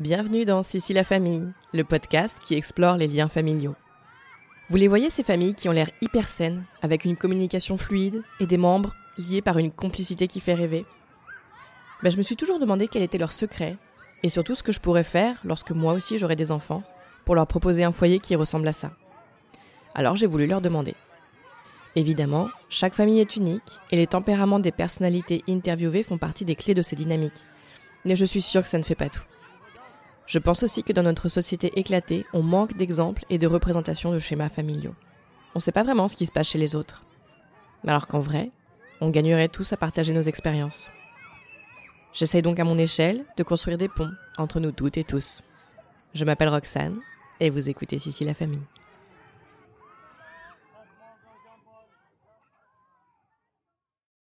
Bienvenue dans Sissi la famille, le podcast qui explore les liens familiaux. Vous les voyez ces familles qui ont l'air hyper saines, avec une communication fluide et des membres liés par une complicité qui fait rêver ben, Je me suis toujours demandé quel était leur secret, et surtout ce que je pourrais faire lorsque moi aussi j'aurais des enfants, pour leur proposer un foyer qui ressemble à ça. Alors j'ai voulu leur demander. Évidemment, chaque famille est unique, et les tempéraments des personnalités interviewées font partie des clés de ces dynamiques. Mais je suis sûre que ça ne fait pas tout. Je pense aussi que dans notre société éclatée, on manque d'exemples et de représentations de schémas familiaux. On ne sait pas vraiment ce qui se passe chez les autres. Alors qu'en vrai, on gagnerait tous à partager nos expériences. J'essaye donc à mon échelle de construire des ponts entre nous toutes et tous. Je m'appelle Roxane et vous écoutez Sissi la famille.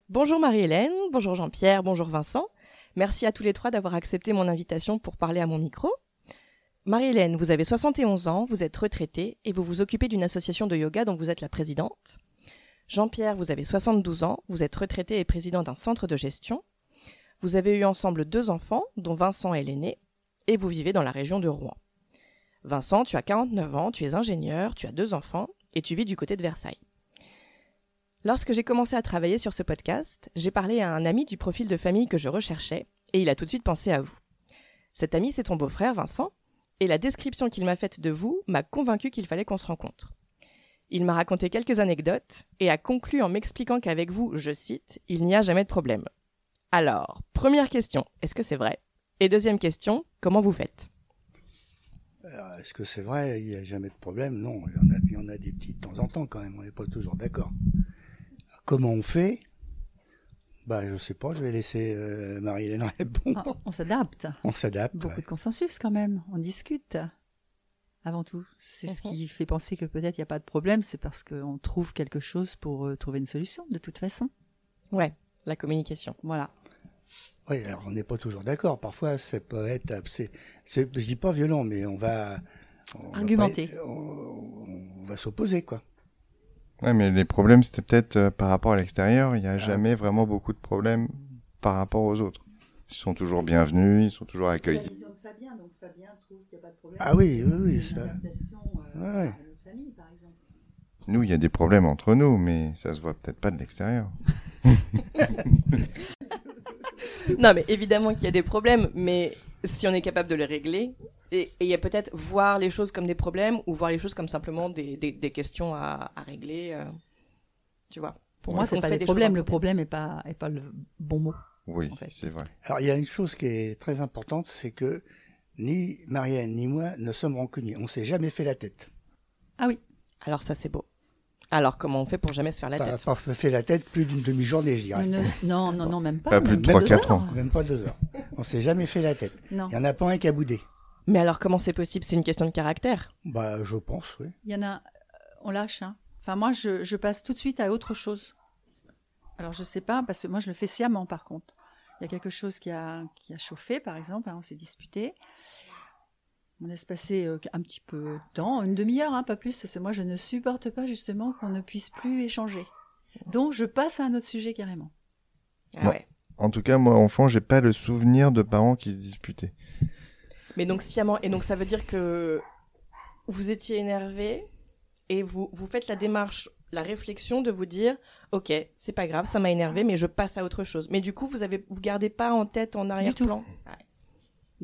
Bonjour Marie-Hélène, bonjour Jean-Pierre, bonjour Vincent. Merci à tous les trois d'avoir accepté mon invitation pour parler à mon micro. Marie-Hélène, vous avez 71 ans, vous êtes retraitée et vous vous occupez d'une association de yoga dont vous êtes la présidente. Jean-Pierre, vous avez 72 ans, vous êtes retraité et président d'un centre de gestion. Vous avez eu ensemble deux enfants, dont Vincent est l'aîné, et vous vivez dans la région de Rouen. Vincent, tu as 49 ans, tu es ingénieur, tu as deux enfants, et tu vis du côté de Versailles. Lorsque j'ai commencé à travailler sur ce podcast, j'ai parlé à un ami du profil de famille que je recherchais, et il a tout de suite pensé à vous. Cet ami, c'est ton beau-frère, Vincent, et la description qu'il m'a faite de vous m'a convaincu qu'il fallait qu'on se rencontre. Il m'a raconté quelques anecdotes et a conclu en m'expliquant qu'avec vous, je cite, il n'y a jamais de problème. Alors, première question, est-ce que c'est vrai? Et deuxième question, comment vous faites? Est-ce que c'est vrai? Il n'y a jamais de problème? Non, il y, en a, il y a des petits de temps en temps quand même, on n'est pas toujours d'accord. Comment on fait? Bah, je sais pas, je vais laisser euh, Marie-Hélène répondre. Ah, on s'adapte. On s'adapte. Beaucoup de consensus quand même. On discute. Avant tout, c'est ce qui fait penser que peut-être il n'y a pas de problème, c'est parce qu'on trouve quelque chose pour euh, trouver une solution, de toute façon. Ouais, la communication. Voilà. Oui, alors on n'est pas toujours d'accord. Parfois, ça peut être. C'est, c'est, je dis pas violent, mais on va. on va Argumenter. pas- on, on va s'opposer, quoi. Ouais, mais les problèmes, c'était peut-être euh, par rapport à l'extérieur. Il n'y a jamais vraiment beaucoup de problèmes par rapport aux autres. Ils sont toujours bienvenus, ils sont toujours accueillis. vision de Fabien, donc Fabien trouve qu'il n'y a pas de problème. Ah oui, oui, oui, ça. adaptation Ouais, famille, par exemple. Nous, il y a des problèmes entre nous, mais ça se voit peut-être pas de l'extérieur. Non, mais évidemment qu'il y a des problèmes, mais si on est capable de les régler, et il y a peut-être voir les choses comme des problèmes ou voir les choses comme simplement des, des, des questions à, à régler, euh, tu vois. Pour moi, c'est pas des des problèmes. Le problème problème n'est pas, est pas le bon mot. Oui, En fait. c'est vrai. Alors, il y a une chose qui est très importante, c'est que ni Marianne ni moi ne sommes rancuniers. On s'est jamais fait la tête. Ah oui. Alors ça, c'est beau. Alors, comment on fait pour jamais se faire la tête pas fait la tête plus d'une demi-journée, je dirais. Ne- non, non, non, même pas. Pas plus de deux 3-4 ans. heures. Même pas deux heures. On s'est jamais fait la tête. Non. Il y en a pas un qui a boudé. Mais alors, comment c'est possible? C'est une question de caractère. Bah, je pense, oui. Il y en a, on lâche. Hein. Enfin, moi, je, je passe tout de suite à autre chose. Alors, je sais pas, parce que moi, je le fais sciemment, par contre. Il y a quelque chose qui a, qui a chauffé, par exemple, hein, on s'est disputé. On laisse passer euh, un petit peu de temps, une demi-heure, hein, pas plus, parce que moi, je ne supporte pas justement qu'on ne puisse plus échanger. Donc, je passe à un autre sujet carrément. Ah ouais. En tout cas, moi, enfant, j'ai pas le souvenir de parents qui se disputaient. Mais donc, sciemment. Et donc, ça veut dire que vous étiez énervé et vous, vous faites la démarche, la réflexion de vous dire Ok, c'est pas grave, ça m'a énervé, mais je passe à autre chose. Mais du coup, vous avez vous gardez pas en tête, en arrière-plan? Ouais,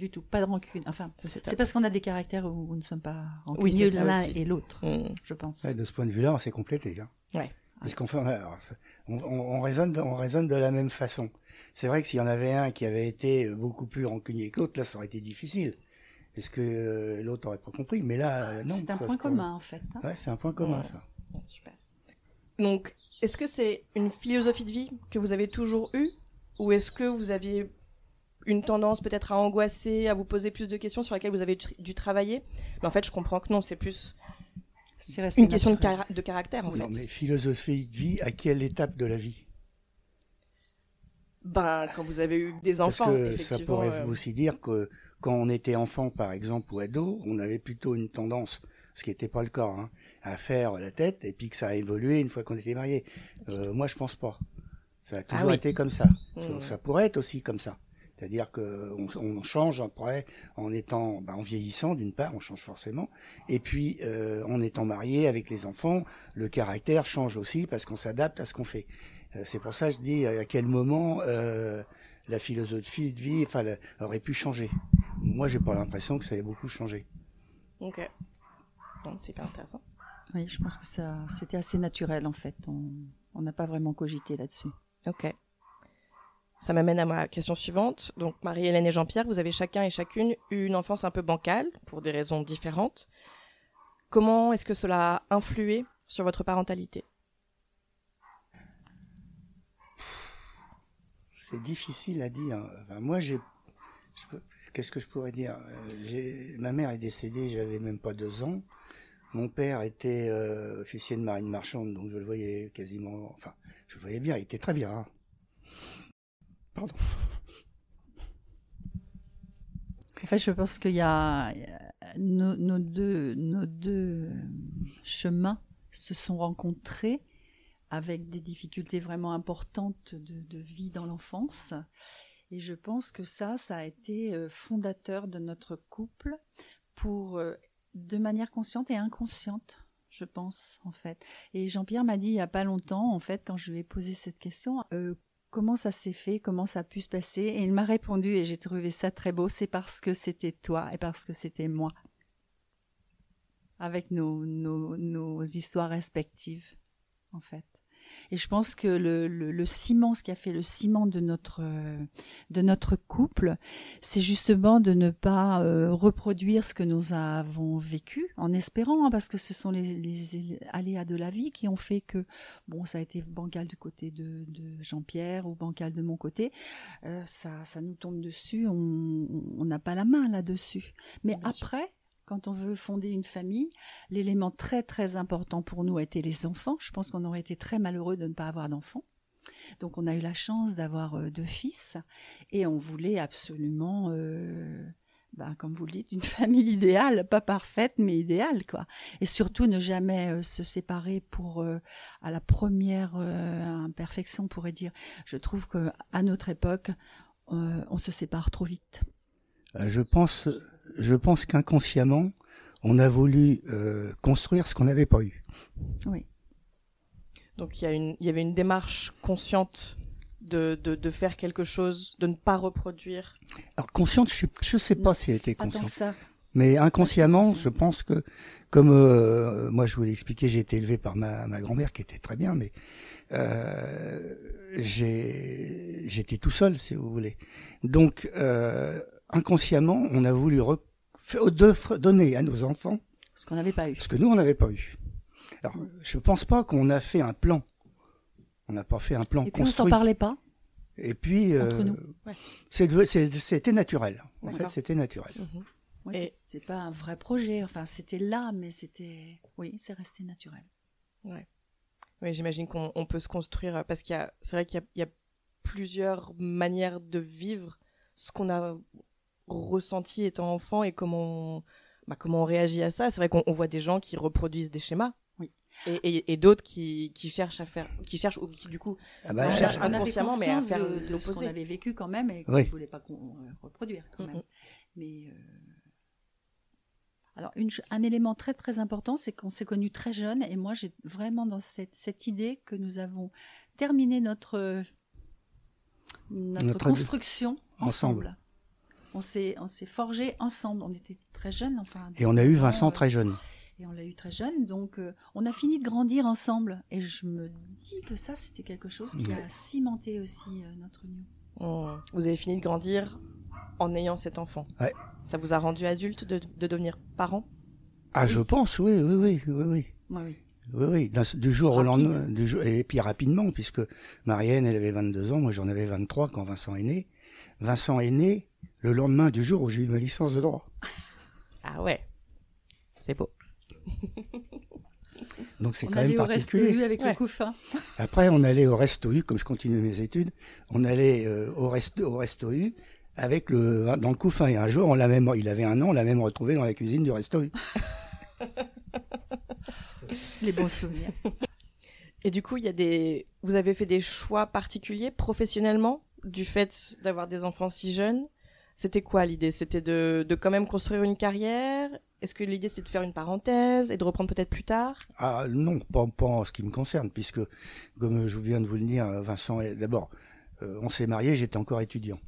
Du tout, pas de rancune. Enfin, c'est parce qu'on a des caractères où nous ne sommes pas Oui, rancunieux ça l'un et l'autre, Hmm. je pense. Ouais, de ce point de vue-là, on s'est complété. Hein. Ouais. Puisqu'on fait, on, on, on raisonne, de- on raisonne de la même façon. C'est vrai que s'il y en avait un qui avait été euh, beaucoup plus rancunier que l'autre, là, ça aurait été difficile. Est-ce que euh, l'autre aurait pas compris? Mais là, euh, non. c'est un ça point commun, en fait. hein. Ouais, c'est un point commun, Ouais. ça. Super. Donc, est-ce que c'est une philosophie de vie que vous avez toujours eue Ou est-ce que vous aviez une tendance peut-être à angoisser, à vous poser plus de questions sur lesquelles vous avez dû travailler Mais en fait, je comprends que non, c'est plus C'est une question de, cara- de caractère, en Non, fait. mais philosophie de vie, à quelle étape de la vie? Ben, quand vous avez eu des Parce enfants, que ça pourrait euh, aussi dire que quand on était enfant, par exemple, ou ado, on avait plutôt une tendance, ce qui n'était pas le cas, hein, à faire la tête, et puis que ça a évolué une fois qu'on était marié. Euh, moi, je pense pas. Ça a toujours Ah oui. été comme ça. Ça, ça pourrait être aussi comme ça. C'est-à-dire qu'on on change après en étant, bah, en vieillissant d'une part, on change forcément, et puis euh, en étant marié avec les enfants, le caractère change aussi parce qu'on s'adapte à ce qu'on fait. Euh, c'est pour ça que je dis à quel moment euh, la philosophie de vie, enfin, aurait pu changer. Moi, j'ai pas l'impression que ça ait beaucoup changé. Ok, c'est pas intéressant. Oui, je pense que ça, c'était assez naturel en fait. On n'a pas vraiment cogité là-dessus. Ok. Ça m'amène à ma question suivante. Donc, Marie-Hélène et Jean-Pierre, vous avez chacun et chacune eu une enfance un peu bancale, pour des raisons différentes. Comment est-ce que cela a influé sur votre parentalité? C'est difficile à dire. moi, j'ai. Qu'est-ce que je pourrais dire? Euh, Ma mère est décédée, j'avais même pas deux ans. Mon père était euh, officier de marine marchande, donc je le voyais quasiment. Enfin, je le voyais bien, il était très bien. Hein. En fait, je pense qu'il y a nos, deux, deux chemins se sont rencontrés avec des difficultés vraiment importantes de, vie dans l'enfance. Et je pense que ça, ça a été euh, fondateur de notre couple pour, euh, de manière consciente et inconsciente, je pense, en fait. Et Jean-Pierre m'a dit il n'y a pas longtemps, en fait, quand je lui ai posé cette question, euh, comment ça s'est fait, comment ça a pu se passer. Et il m'a répondu, et j'ai trouvé ça très beau, c'est parce que c'était toi et parce que c'était moi. Avec nos, nos, nos histoires respectives, en fait. Et je pense que le, le, ciment, ce qui a fait le ciment de notre, de notre couple, c'est justement de ne pas euh, reproduire ce que nous avons vécu, en espérant, hein, parce que ce sont les, les, aléas de la vie qui ont fait que, bon, ça a été bancal du côté de, de Jean-Pierre ou bancal de mon côté, euh, ça, ça nous tombe dessus, on n'a pas la main là-dessus. Mais après, quand on veut fonder une famille, l'élément très très important pour nous a été les enfants. Je pense qu'on aurait été très malheureux de ne pas avoir d'enfants. Donc on a eu la chance d'avoir euh, deux fils et on voulait absolument, euh, ben, comme vous le dites, une famille idéale, pas parfaite mais idéale quoi. Et surtout ne jamais euh, se séparer pour à la première imperfection, on pourrait dire. Je trouve que à notre époque, on se sépare trop vite. Je pense je pense qu'inconsciemment, on a voulu euh, construire ce qu'on n'avait pas eu. Oui. Donc il y, avait une démarche consciente de, faire quelque chose, de ne pas reproduire. Alors consciente, je ne sais pas si elle était consciente. Mais inconsciemment, je pense que, comme euh, moi je vous l'ai expliqué, j'ai été élevé par ma, grand-mère qui était très bien, mais euh, j'étais tout seul, si vous voulez. Donc inconsciemment, on a voulu donner à nos enfants ce qu'on n'avait pas eu. Ce que nous, on n'avait pas eu. Alors, je ne pense pas qu'on a fait un plan. On n'a pas fait un plan Et puis, on s'en parlait pas Et puis, euh, c'était naturel. En fait, c'était naturel. Mhm. c'est pas un vrai projet. Enfin, c'était là, mais c'était, oui, c'est resté naturel. Ouais. Oui, j'imagine qu'on peut se construire parce qu'il y a, c'est vrai qu'il y, y, a plusieurs manières de vivre ce qu'on a ressenti étant enfant et comment on, bah, comment on réagit à ça. C'est vrai qu'on voit des gens qui reproduisent des schémas. Oui. Et, et, d'autres qui, qui, cherchent à faire, qui cherchent ou qui du coup ah bah, cherchent inconsciemment mais à faire de, ce qu'on avait vécu quand même et qu'on ne voulait pas euh, reproduire quand même. Mais euh, alors une, un élément très très important, c'est qu'on s'est connus très jeunes et moi j'ai vraiment dans cette, cette idée que nous avons terminé notre notre, construction ensemble on s'est forgé ensemble. On était très jeunes, enfin. Et on a eu Vincent très jeune. Et on l'a eu très jeune, donc euh, on a fini de grandir ensemble. Et je me dis que ça, c'était quelque chose qui a cimenté aussi euh, notre union. Oh. Vous avez fini de grandir en ayant cet enfant. Ouais. Ça vous a rendu adulte de, devenir parent? Ah, je pense, oui, oui, oui, oui, oui. oui. Oui, du jour au lendemain, du jour, et puis rapidement, puisque Marianne, elle avait 22 ans, moi j'en avais 23 quand Vincent est né. Vincent est né, le lendemain du jour où j'ai eu ma licence de droit. Ah ouais, c'est beau. Donc c'est quand même particulier. Au avec le couffin. Après, on allait au resto U, comme je continuais mes études, on allait euh, au, resto, au resto U avec le dans le couffin. Et un jour, on l'a même, il avait un an, on l'a même retrouvé dans la cuisine du resto U. Les bons souvenirs. Et du coup, il y a des, vous avez fait des choix particuliers professionnellement du fait d'avoir des enfants si jeunes? C'était quoi l'idée? C'était de, quand même construire une carrière? Est-ce que l'idée c'était de faire une parenthèse et de reprendre peut-être plus tard? Ah non, pas, pas en ce qui me concerne, puisque comme je viens de vous le dire, Vincent, d'abord, euh, on s'est marié, j'étais encore étudiant.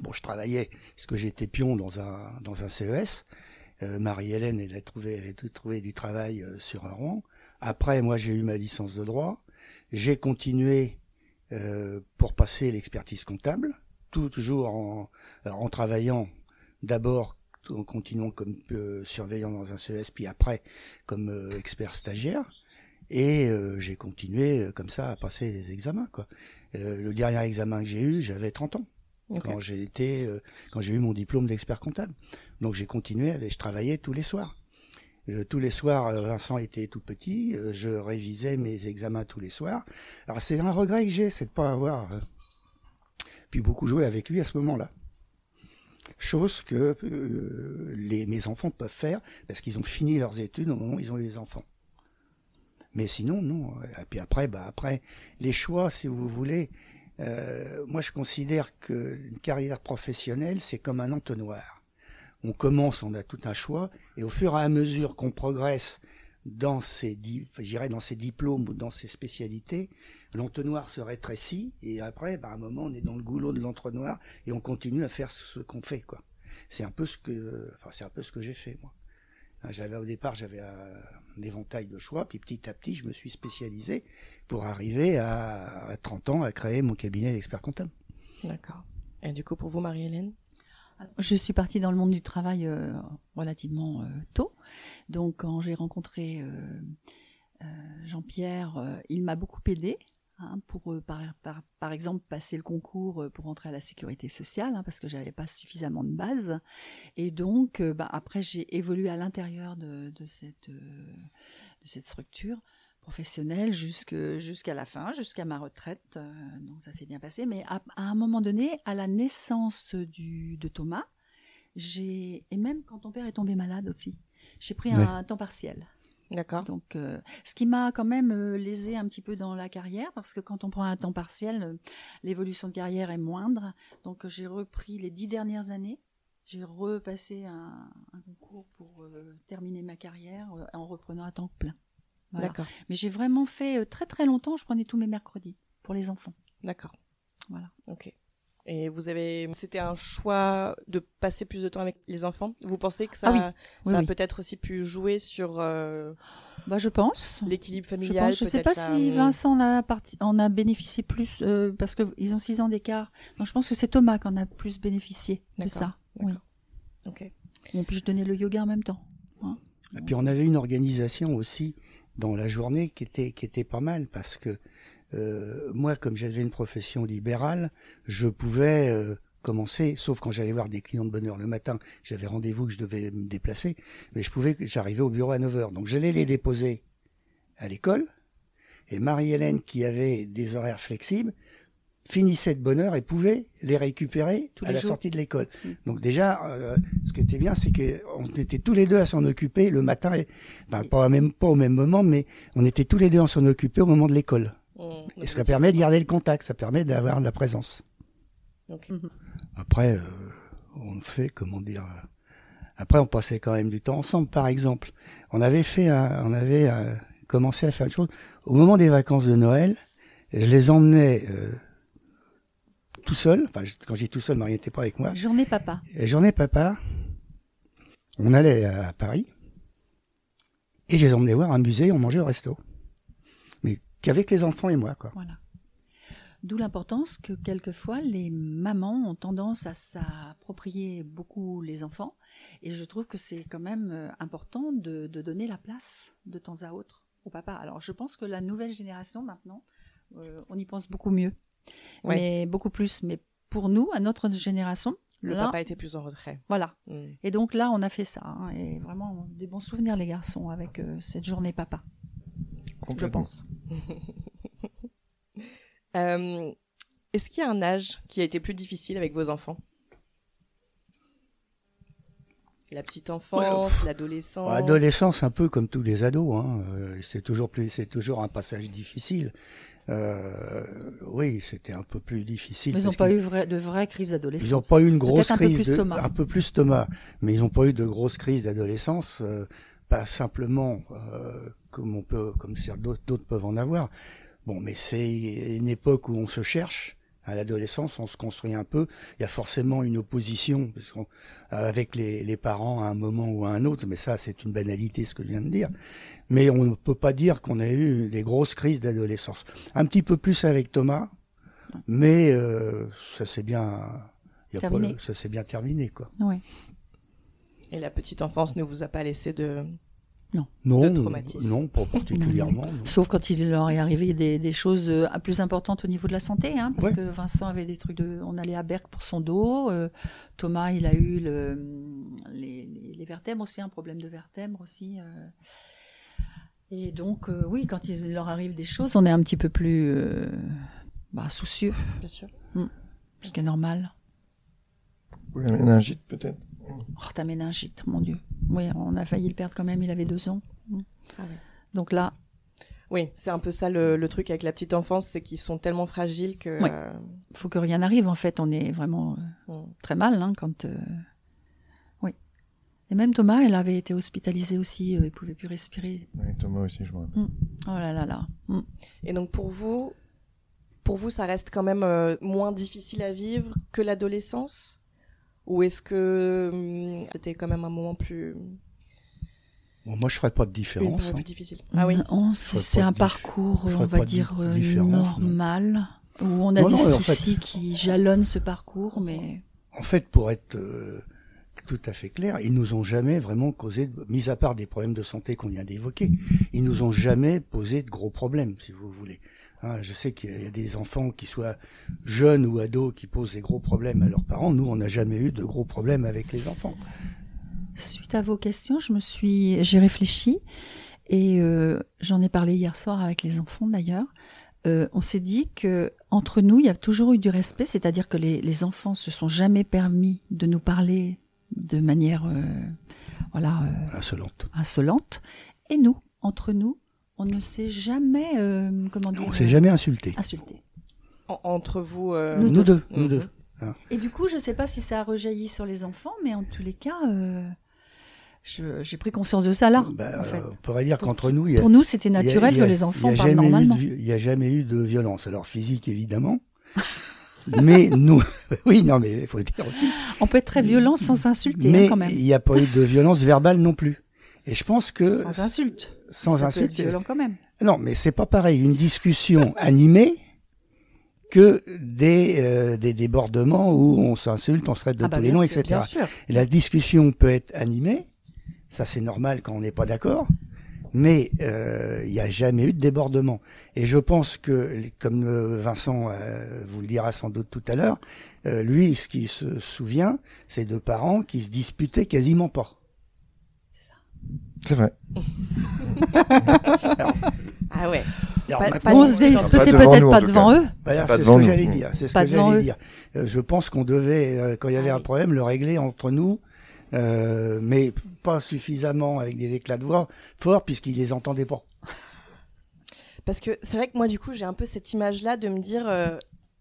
Bon, je travaillais, parce que j'étais pion dans un, dans un CES. Euh, Marie-Hélène, elle a trouvé, elle a trouvé du travail euh, sur un rang. Après, moi, j'ai eu ma licence de droit. J'ai continué pour passer l'expertise comptable, toujours en, en travaillant d'abord en continuant comme euh, surveillant dans un CES, puis après comme euh, expert stagiaire. Et euh, j'ai continué euh, comme ça à passer les examens. Quoi. Euh, le dernier examen que j'ai eu, j'avais 30 ans quand j'ai été euh, quand j'ai eu mon diplôme d'expert comptable. Donc j'ai continué, à- je travaillais tous les soirs. Tous les soirs, Vincent était tout petit, euh, je révisais mes examens tous les soirs. Alors c'est un regret que j'ai, c'est de pas avoir euh, pu beaucoup jouer avec lui à ce moment-là. Chose que euh, les, mes enfants peuvent faire parce qu'ils ont fini leurs études au moment où ils ont eu les enfants. Mais sinon, non. Et puis après, bah après, les choix, si vous voulez, euh, moi je considère que une carrière professionnelle, c'est comme un entonnoir. On commence, on a tout un choix, et au fur et à mesure qu'on progresse dans ses, dans ses diplômes ou dans ses spécialités, l'entonnoir se rétrécit, et après, bah, à un moment, on est dans le goulot de l'entonnoir, et on continue à faire ce qu'on fait, quoi. C'est un peu ce que, enfin, c'est un peu ce que j'ai fait, moi. Hein, J'avais au départ, j'avais un, éventail de choix, puis petit à petit, je me suis spécialisé pour arriver à, à 30 ans à créer mon cabinet d'expert comptable. D'accord. Et du coup, pour vous, Marie-Hélène? Je suis partie dans le monde du travail euh, relativement euh, tôt. Donc, quand j'ai rencontré euh, euh, Jean-Pierre, euh, il m'a beaucoup aidé. Hein, pour euh, par, par, par exemple passer le concours euh, pour entrer à la sécurité sociale hein, parce que j'avais pas suffisamment de base. Et donc euh, bah, après j'ai évolué à l'intérieur de, de cette de cette structure professionnelle jusqu'à la fin jusqu'à ma retraite donc ça s'est bien passé. Mais à, à un moment donné à la naissance du de Thomas j'ai et même quand ton père est tombé malade aussi j'ai pris Ouais. un temps partiel D'accord. donc, euh, ce qui m'a quand même euh, lésé un petit peu dans la carrière, parce que quand on prend un temps partiel, euh, l'évolution de carrière est moindre. Donc, j'ai repris les dix dernières années. J'ai repassé un, un concours pour euh, terminer ma carrière en reprenant à temps plein. Voilà. D'accord. Mais j'ai vraiment fait très très longtemps. Je prenais tous mes mercredis pour les enfants. D'accord. Voilà. Ok. Et vous avez, c'était un choix de passer plus de temps avec les enfants. Vous pensez que ça, Ah oui. ça Oui, a oui. peut-être aussi pu jouer sur euh, Bah, je pense. l'équilibre Je familial. Je sais peut-être pas ça, si Vincent en a, parti, en a bénéficié plus euh, parce qu'ils ont six ans d'écart. Donc, je pense que c'est Thomas qui en a plus bénéficié de ça. Oui. d'accord. Ok. Bon, puis je donnais le yoga en même temps. Et puis on avait une organisation aussi dans la journée qui était qui était pas mal parce que euh, moi comme j'avais une profession libérale, je pouvais euh, commencer, sauf quand j'allais voir des clients de bonne heure le matin, j'avais rendez-vous que je devais me déplacer, mais je pouvais, j'arrivais au bureau à 9 heures. Donc j'allais les déposer à l'école, et Marie-Hélène, qui avait des horaires flexibles, finissait de bonne heure et pouvait les récupérer Tous à les la jours. sortie de l'école. Mm. Donc déjà, euh, ce qui était bien, c'est qu'on était tous les deux à s'en occuper le matin, et, enfin pas, même, pas au même moment, mais on était tous les deux à s'en occuper au moment de l'école. Hum, Et ça permet de garder le contact, ça permet d'avoir de la présence. Ok. Mhm. Après, euh, on fait, comment dire, euh, après on passait quand même du temps ensemble. Par exemple, on avait fait, un, on avait euh, commencé à faire une chose. Au moment des vacances de Noël, je les emmenais euh, tout seul. Enfin, je- quand j'ai tout seul, Marie n'était pas avec moi. Journée papa. Et journée papa, on allait à Paris et je les emmenais voir un musée, on mangeait au resto. Qu'avec les enfants et moi, quoi. Voilà. D'où l'importance que quelquefois les mamans ont tendance à s'approprier beaucoup les enfants. Et je trouve que c'est quand même euh, important de, de donner la place de temps à autre au papa. Alors je pense que la nouvelle génération maintenant, euh, on y pense beaucoup mieux. Ouais. Mais beaucoup plus. Mais pour nous, à notre génération, Le là, papa était plus en retrait. voilà. Hum. Et donc là, on a fait ça. hein, et vraiment, des bons souvenirs, les garçons, avec euh, cette journée papa, je pense. Euh, Est-ce qu'il y a un âge qui a été plus difficile avec vos enfants? La petite enfance, l'adolescence. Adolescence, un peu comme tous les ados, hein. euh, c'est toujours plus, c'est toujours un passage difficile. Euh, oui, c'était un peu plus difficile. Mais ils n'ont pas eu de vraies crises d'adolescence. Ils n'ont pas eu une grosse Peut-être un peu crise, plus de- un peu plus Thomas, mais ils n'ont pas eu de grosse crise d'adolescence, euh, pas simplement euh, comme on peut, comme certains d'autres peuvent en avoir. Bon, mais c'est une époque où on se cherche. À l'adolescence, on se construit un peu. Il y a forcément une opposition parce avec les, les parents à un moment ou à un autre. Mais ça, c'est une banalité, ce que je viens de dire. Mais on ne peut pas dire qu'on a eu des grosses crises d'adolescence. Un petit peu plus avec Thomas, mais euh, ça s'est bien, il y a Terminé. pas- ça s'est bien terminé, quoi. Oui. Et la petite enfance ne vous a pas laissé de. Non, De traumatisme. non, pas particulièrement. non. Sauf quand il leur est arrivé des, des choses euh, plus importantes au niveau de la santé, hein, parce Ouais. que Vincent avait des trucs de, on allait à Berck pour son dos, euh, Thomas il a eu le, les, les- les vertèbres aussi, un problème de vertèbres aussi. euh. et donc euh, oui, quand il leur arrive des choses, on est un petit peu plus euh, bah, soucieux, Bien sûr. ce qui est normal. Ou la méningite, peut-être? Oh ta méningite, mon Dieu. Oui, on a failli le perdre quand même, il avait deux ans. Ah ouais. Donc là, Oui, c'est un peu ça le, le truc avec la petite enfance, c'est qu'ils sont tellement fragiles que. Ouais. euh, il faut que rien n'arrive en fait, on est vraiment euh, on- très mal hein, quand. euh, Oui. Et même Thomas, elle avait été hospitalisée aussi, euh, il pouvait plus respirer. Oui, Thomas aussi, je me rappelle. Oh là là là. Mm. Et donc pour vous, pour vous, ça reste quand même euh, moins difficile à vivre que l'adolescence? Ou est-ce que hum, c'était quand même un moment plus, Bon, moi, je ferais pas de différence. hein. plus difficile Ah oui. C'est un parcours, on va dire, euh, non. normal, où on a Non, des non, en fait- soucis qui jalonnent ce parcours, mais En fait, pour être euh, tout à fait clair, ils nous ont jamais vraiment causé, de- mis à part des problèmes de santé qu'on vient d'évoquer, ils nous ont jamais posé de gros problèmes, si vous voulez. Hein, je sais qu'il y a des enfants qui soient jeunes ou ados qui posent des gros problèmes à leurs parents. Nous, on n'a jamais eu de gros problèmes avec les enfants. Suite à vos questions, je me suis, j'ai réfléchi et euh, j'en ai parlé hier soir avec les enfants d'ailleurs. Euh, on s'est dit que entre nous, il y a toujours eu du respect, c'est-à-dire que les, les enfants se sont jamais permis de nous parler de manière, euh, voilà, Insolentes. insolente. Et nous, entre nous, on ne s'est jamais, euh, comment dire, On s'est jamais insulté. insulté. En- entre vous. euh, Nous Nous deux, nous Mhm. deux. Et du coup, je ne sais pas si ça a rejailli sur les enfants, mais en tous les cas, euh, je- j'ai pris conscience de ça là. Ben, en fait. euh, on pourrait dire qu'entre nous, il y a, Pour nous, c'était il y a- naturel il y a- que les enfants il y a parlent jamais eu de normalement. vi- Il n'y a jamais eu de violence. Alors physique, évidemment. mais nous, oui, non, mais il faut le dire aussi. On peut être très violent sans s'insulter, hein, mais quand même. il n'y a pas eu de violence verbale non plus. Et je pense que Sans insulte. sans ça peut insulte, être violent quand même. non, mais c'est pas pareil. Une discussion animée que des euh, des débordements où on s'insulte, on se traite de Ah bah tous les noms, sûr, etc. Bien sûr. Et La discussion peut être animée, ça c'est normal quand on n'est pas d'accord, mais euh, il n'y a jamais eu de débordement. Et je pense que, comme euh, Vincent euh, vous le dira sans doute tout à l'heure, euh, lui, ce qu'il se souvient, c'est de parents qui se disputaient quasiment pas. C'est vrai. Ah ouais. Alors, Pas- on se devant peut-être pas devant eux. Voilà, c'est ce devant que nous. j'allais dire. C'est ce Pas que devant j'allais eux. dire. Euh, je pense qu'on devait, euh, quand il y avait un problème, le régler entre nous, euh, mais pas suffisamment avec des éclats de voix forts puisqu'ils les entendaient pas. Parce que c'est vrai que moi, du coup, j'ai un peu cette image-là de me dire, euh,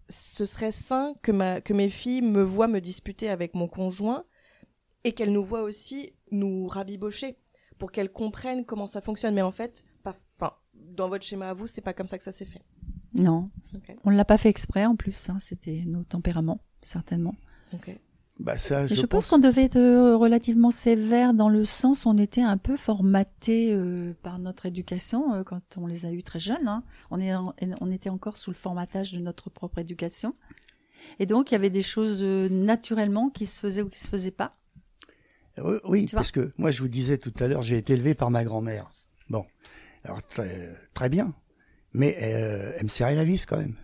ce serait sain que, ma, que mes filles me voient me disputer avec mon conjoint et qu'elles nous voient aussi nous rabibocher pour qu'elles comprennent comment ça fonctionne. Mais en fait, pas, enfin, dans votre schéma à vous, c'est pas comme ça que ça s'est fait. Non, on ne l'a pas fait exprès en plus. hein, C'était nos tempéraments, certainement. Ok. Bah ça, je, je, pense, qu'on devait être euh, relativement sévère dans le sens où on était un peu formaté euh, par notre éducation euh, quand on les a eus très jeunes. hein. On, est en- on était encore sous le formatage de notre propre éducation. Et donc, il y avait des choses euh, naturellement qui se faisaient ou qui se faisaient pas. Oui, oui, parce que moi je vous disais tout à l'heure, j'ai été élevé par ma grand-mère. Bon, alors très, très bien, mais euh, elle me serrait la vis quand même.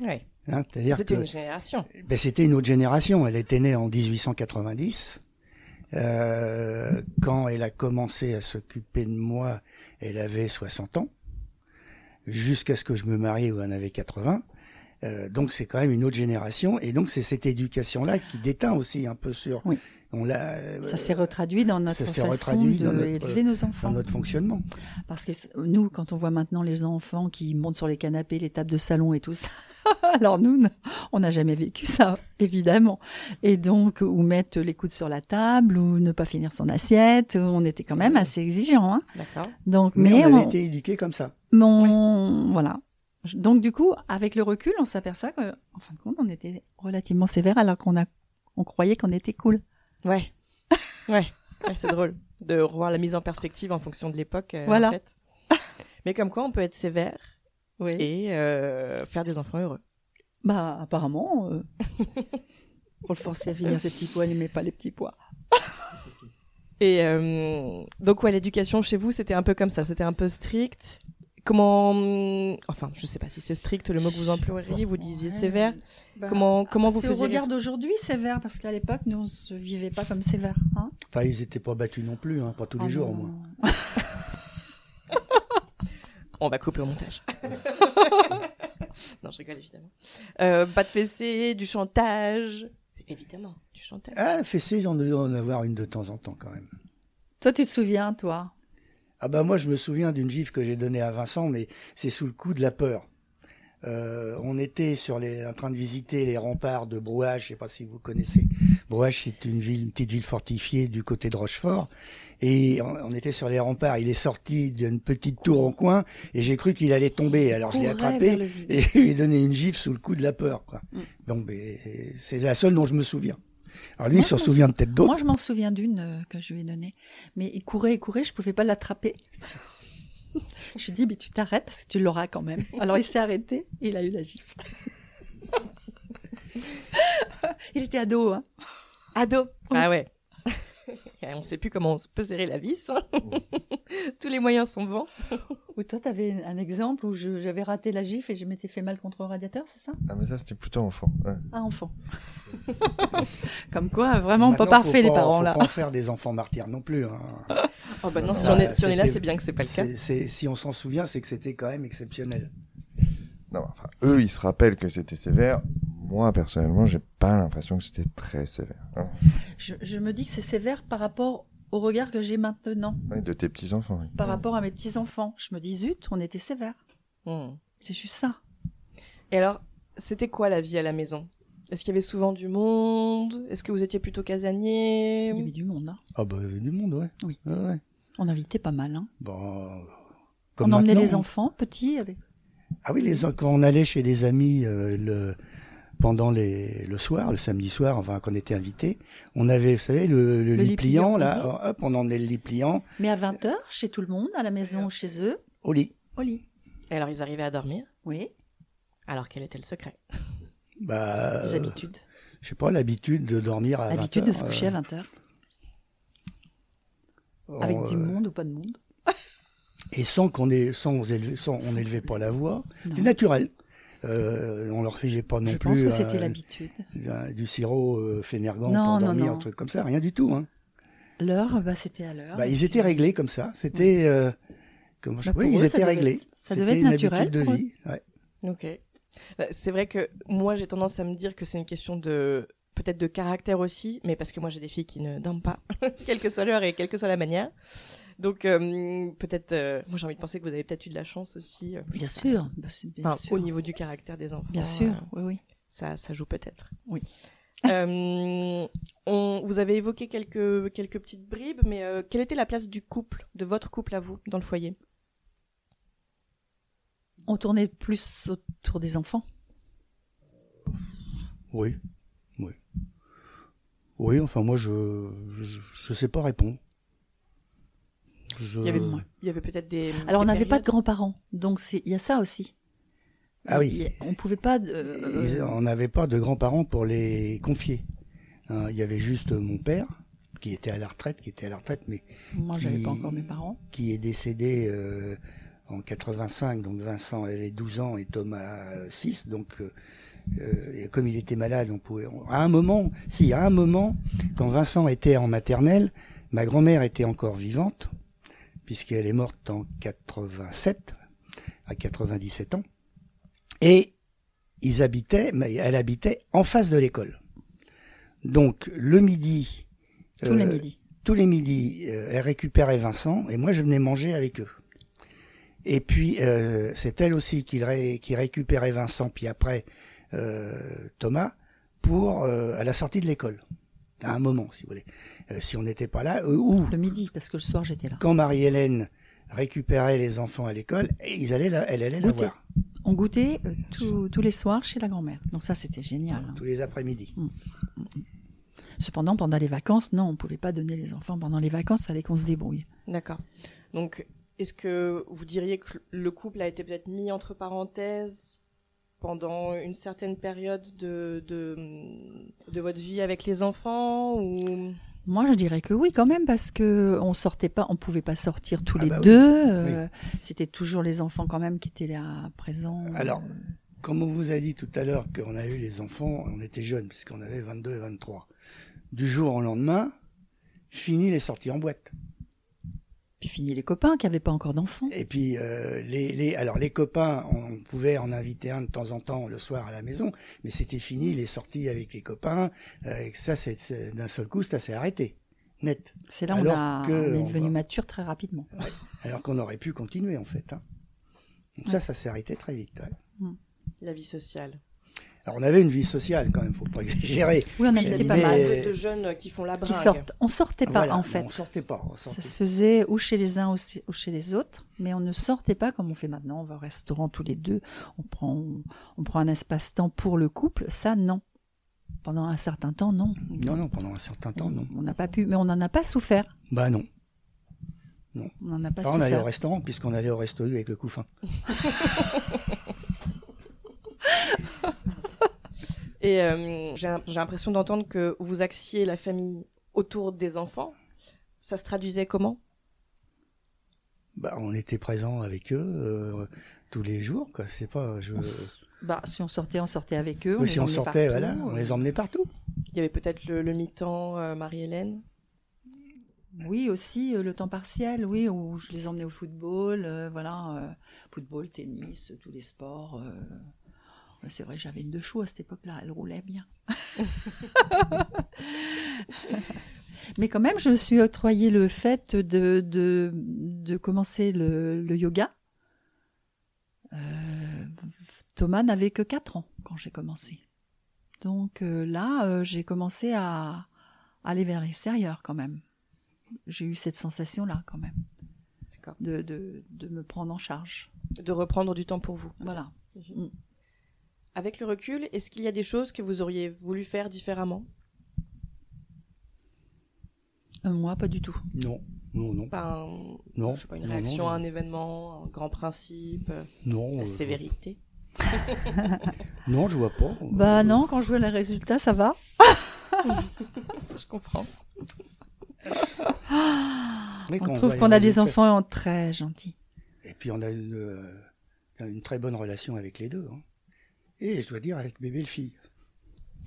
Ouais. Hein, C'était une génération. ben, c'était une autre génération. Elle était née en 1890. Euh, quand elle a commencé à s'occuper de moi, elle avait 60 ans. Jusqu'à ce que je me marie où elle en avait 80. Euh, donc c'est quand même une autre génération et donc c'est cette éducation là qui déteint aussi un peu sur Oui. On l'a euh, Ça s'est retraduit dans notre ça façon retraduit dans notre- d'élever nos dans enfants. notre fonctionnement. Parce que nous, quand on voit maintenant les enfants qui montent sur les canapés, les tables de salon et tout ça, alors nous, on n'a jamais vécu ça, évidemment. Et donc, ou mettre les coudes sur la table, ou ne pas finir son assiette, on était quand même assez exigeants. Hein. D'accord. Donc, Mais, mais, on avait on- été éduqués comme ça. mon, voilà. Donc, du coup, avec le recul, on s'aperçoit que, en fin de compte, on était relativement sévère alors qu'on a, on croyait qu'on était cool. Ouais. Ouais. Ouais, c'est drôle de revoir la mise en perspective en fonction de l'époque. euh, Voilà. en fait. Mais comme quoi, on peut être sévère Oui. et euh, faire des enfants heureux. Bah, apparemment, euh, pour le forcer à finir ses petits pois, il n'aimait pas les petits pois. Et euh, donc, ouais, l'éducation chez vous, c'était un peu comme ça. C'était un peu strict. Comment. Enfin, je sais pas si c'est strict le mot que vous employeriez. Vous disiez Ouais. sévère. Bah, Comment, comment vous C'est au faisiez. regard d'aujourd'hui sévère, parce qu'à l'époque, nous, on se vivait pas comme sévère. Hein Enfin, ils n'étaient pas battus non plus, hein, pas tous les Oh jours, non. moi. On va couper au montage. non, je rigole évidemment. Euh, pas de fessée, du chantage. Évidemment, du chantage. Ah, fessée, on doit en avoir une de temps en temps quand même. Toi, tu te souviens, toi? Ah bah moi je me souviens d'une gifle que j'ai donnée à Vincent, mais c'est sous le coup de la peur. Euh, on était sur les, en train de visiter les remparts de Brouage, je sais pas si vous connaissez. Brouage c'est une ville, une petite ville fortifiée du côté de Rochefort, et on, on était sur les remparts. Il est sorti d'une petite tour au coin, et j'ai cru qu'il allait tomber. Alors je l'ai attrapé et je lui ai donné une gifle sous le coup de la peur. Quoi. Mm. Donc ben, c'est la seule dont je me souviens. Alors lui Moi, il m'en souvient peut-être d'autres. Moi, je m'en souviens d'une euh, que je lui ai donnée. Mais il courait et courait, je pouvais pas l'attraper. je lui ai dit, mais tu t'arrêtes parce que tu l'auras quand même. Alors il s'est arrêté et il a eu la gifle. il était ado, hein. Ado. Ah ouais. Et on sait plus comment on peut serrer la vis. hein. Tous les moyens sont bons. Ou toi, tu avais un exemple où j'avais raté la gifle et je m'étais fait mal contre le radiateur, c'est ça? Ah, mais ça, c'était plutôt enfant. ouais. Ah, enfant. Comme quoi, vraiment, pas parfait, les parents, faut là. pas en faire des enfants martyrs non plus. Hein. Oh bah non, si on est, si on est là, c'est bien que c'est pas le cas. Si on s'en souvient, c'est que c'était quand même exceptionnel. Non, enfin, eux, ils se rappellent que c'était sévère. Moi, personnellement, j'ai pas l'impression que c'était très sévère. hein. Je, je me dis que c'est sévère par rapport au regard que j'ai maintenant, Ouais, de tes petits-enfants. oui. par Ouais. rapport à mes petits-enfants. Je me dis, zut, on était sévère. Hmm. C'est juste ça. Et alors, c'était quoi la vie à la maison? Est-ce qu'il y avait souvent du monde? Est-ce que vous étiez plutôt casanier? Il y avait du monde. hein. Ah bah il y avait du monde, ouais. Oui. Ouais, ouais. On invitait pas mal. hein. Bon, On emmenait les hein. enfants petits avec. Ah oui, les, quand on allait chez des amis euh, le, pendant les, le soir, le samedi soir, enfin quand on était invité, on avait, vous savez, le, le Le lit lit pliant, pliant, là, hop, on emmenait le lit pliant Mais à 20h, chez tout le monde, à la maison ou chez eux, au lit. au lit. Et alors, ils arrivaient à dormir Oui, Alors, quel était le secret Bah, des euh, habitudes. je sais pas, l'habitude de dormir à L'habitude 20 de heures, se coucher euh, à 20h. on, Avec du euh, monde ou pas de monde. Et sans qu'on ait, sans, on élevait, sans, on Sans- élevait pas la voix, c'est naturel. Euh, on leur faisait pas non Je plus pense que c'était euh, l'habitude. du- du sirop euh, Fénergan Non, pour non, dormir, non. un truc comme ça, rien du tout. Hein. L'heure, bah, c'était à l'heure. Bah, ils étaient réglés comme ça. C'était, euh, comment je Bah, oui, ils eux, ça étaient devait- réglés. ça devait C'était être une naturel habitude de pour eux. vie. ouais. Ok. Bah, c'est vrai que moi, j'ai tendance à me dire que c'est une question de peut-être de caractère aussi, mais parce que moi, j'ai des filles qui ne dorment pas, quelle que soit l'heure et quelle que soit la manière. Donc, euh, peut-être, euh, moi, j'ai envie de penser que vous avez peut-être eu de la chance aussi. euh, Bien sûr, bah, c'est bien enfin, sûr. au niveau du caractère des enfants. Bien sûr, euh, oui, oui. ça, ça joue peut-être. Oui. Euh, on, vous avez évoqué quelques, quelques petites bribes, mais euh, quelle était la place du couple, de votre couple à vous, dans le foyer? On tournait plus autour des enfants. Oui, oui. Oui, enfin moi je je, je sais pas répondre. Je... Il y avait, il y avait peut-être des. Alors, on n'avait pas de grands-parents, donc c'est- il y a ça aussi. Ah oui. A- On pouvait pas. euh, Ils- on n'avait pas de grands-parents pour les confier. Hein, il y avait juste mon père qui était à la retraite, qui était à la retraite, mais moi, j'avais pas qui- encore mes parents. qui est décédé euh, en 85, donc Vincent avait 12 ans et Thomas euh, 6, donc euh, euh, et comme il était malade, on pouvait. on- à un moment, si, à un moment, quand Vincent était en maternelle, ma grand-mère était encore vivante, puisqu'elle est morte en 87, à 97 ans, et ils habitaient, mais elle habitait en face de l'école. Donc le midi, Tous les euh, midis. tous les midis, euh, elle récupérait Vincent et moi je venais manger avec eux. Et puis euh, c'est elle aussi qui, ré- qui récupérait Vincent, puis après Thomas pour à la sortie de l'école. À un moment, si vous voulez. Euh, si on n'était pas là, euh, ou Le midi, parce que le soir j'étais là. quand Marie-Hélène récupérait les enfants à l'école, et ils allaient la, elle allait la Goûter. voir On goûtait euh, tous- tous les soirs chez la grand-mère. Donc ça, c'était génial. hein. tous les après-midi. Cependant, pendant les vacances, non, on pouvait pas donner les enfants pendant les vacances. Fallait qu'on se débrouille. D'accord. Donc, est-ce que vous diriez que le couple a été peut-être mis entre parenthèses pendant une certaine période de, de, de votre vie avec les enfants ou? Moi, je dirais que oui, quand même, parce que on sortait pas, on pouvait pas sortir tous Ah les bah oui, deux. euh, C'était toujours les enfants quand même qui étaient là présents. Alors, euh, Comme on vous a dit tout à l'heure qu'on a eu les enfants, on était jeunes, puisqu'on avait 22 et 23. Du jour au lendemain, fini les sorties en boîte. Puis fini les copains qui avaient pas encore d'enfants. Et puis, euh, les, les, alors les copains, on pouvait en inviter un de temps en temps le soir à la maison, mais c'était fini les sorties avec les copains. Euh, et ça, c'est d'un seul coup, ça s'est arrêté, net. C'est là où on, Alors a, que on est on devenu va- mature très rapidement. Alors qu'on aurait pu continuer en fait. Hein. Donc ça, ça s'est arrêté très vite. ouais. la vie sociale Alors on avait une vie sociale quand même, faut pas exagérer. Oui, on Il y a habitait des pas mal. de, jeunes qui font la Qui bringue. sortent. On sortait pas Voilà, en non, fait. on sortait pas. on sortait Ça se faisait ou chez les uns ou chez- ou chez les autres, mais on ne sortait pas comme on fait maintenant. On va au restaurant tous les deux, on prend, on prend un espace-temps pour le couple. Ça, non. Pendant un certain temps, non. Non, non, pendant un certain temps, non. On n'a pas pu, mais on n'en a pas souffert. Bah non. On n'en a pas Ah, on allait au souffert. restaurant puisqu'on allait au resto U avec le couffin. Et euh, j'ai j'ai l'impression d'entendre que vous axiez la famille autour des enfants. Ça se traduisait comment? Bah, on était présent avec eux euh, tous les jours, quoi. C'est pas, je. On s- bah, si on sortait, on sortait avec eux. On les si on emmenait sortait, partout, voilà, on les emmenait partout. Il y avait peut-être le, le mi-temps euh, Marie-Hélène? Oui, aussi euh, le temps partiel, oui, où je les emmenais au football, euh, voilà, euh, football, tennis, tous les sports. C'est vrai, j'avais une de chou à cette époque-là, elle roulait bien. Mais quand même, je me suis octroyé le fait de, de, de commencer le, le yoga. Euh, Thomas n'avait que 4 ans quand j'ai commencé. Donc euh, là, euh, j'ai commencé à aller vers l'extérieur quand même j'ai eu cette sensation-là quand même. D'accord. De, de, de me prendre en charge. De reprendre du temps pour vous. Voilà. Avec le recul, est-ce qu'il y a des choses que vous auriez voulu faire différemment? Euh, moi, pas du tout. Non, non, non. Pas, un- Non, je sais pas, une non, réaction non, à un événement, un grand principe, euh, Non, la euh, sévérité? non, je vois pas. Bah Euh, non, quand je vois les résultats, ça va. Je comprends. mais quand On trouve qu'on a des enfants très gentils. Et puis on a une, une très bonne relation avec les deux. hein. Et je dois dire avec mes belles-filles.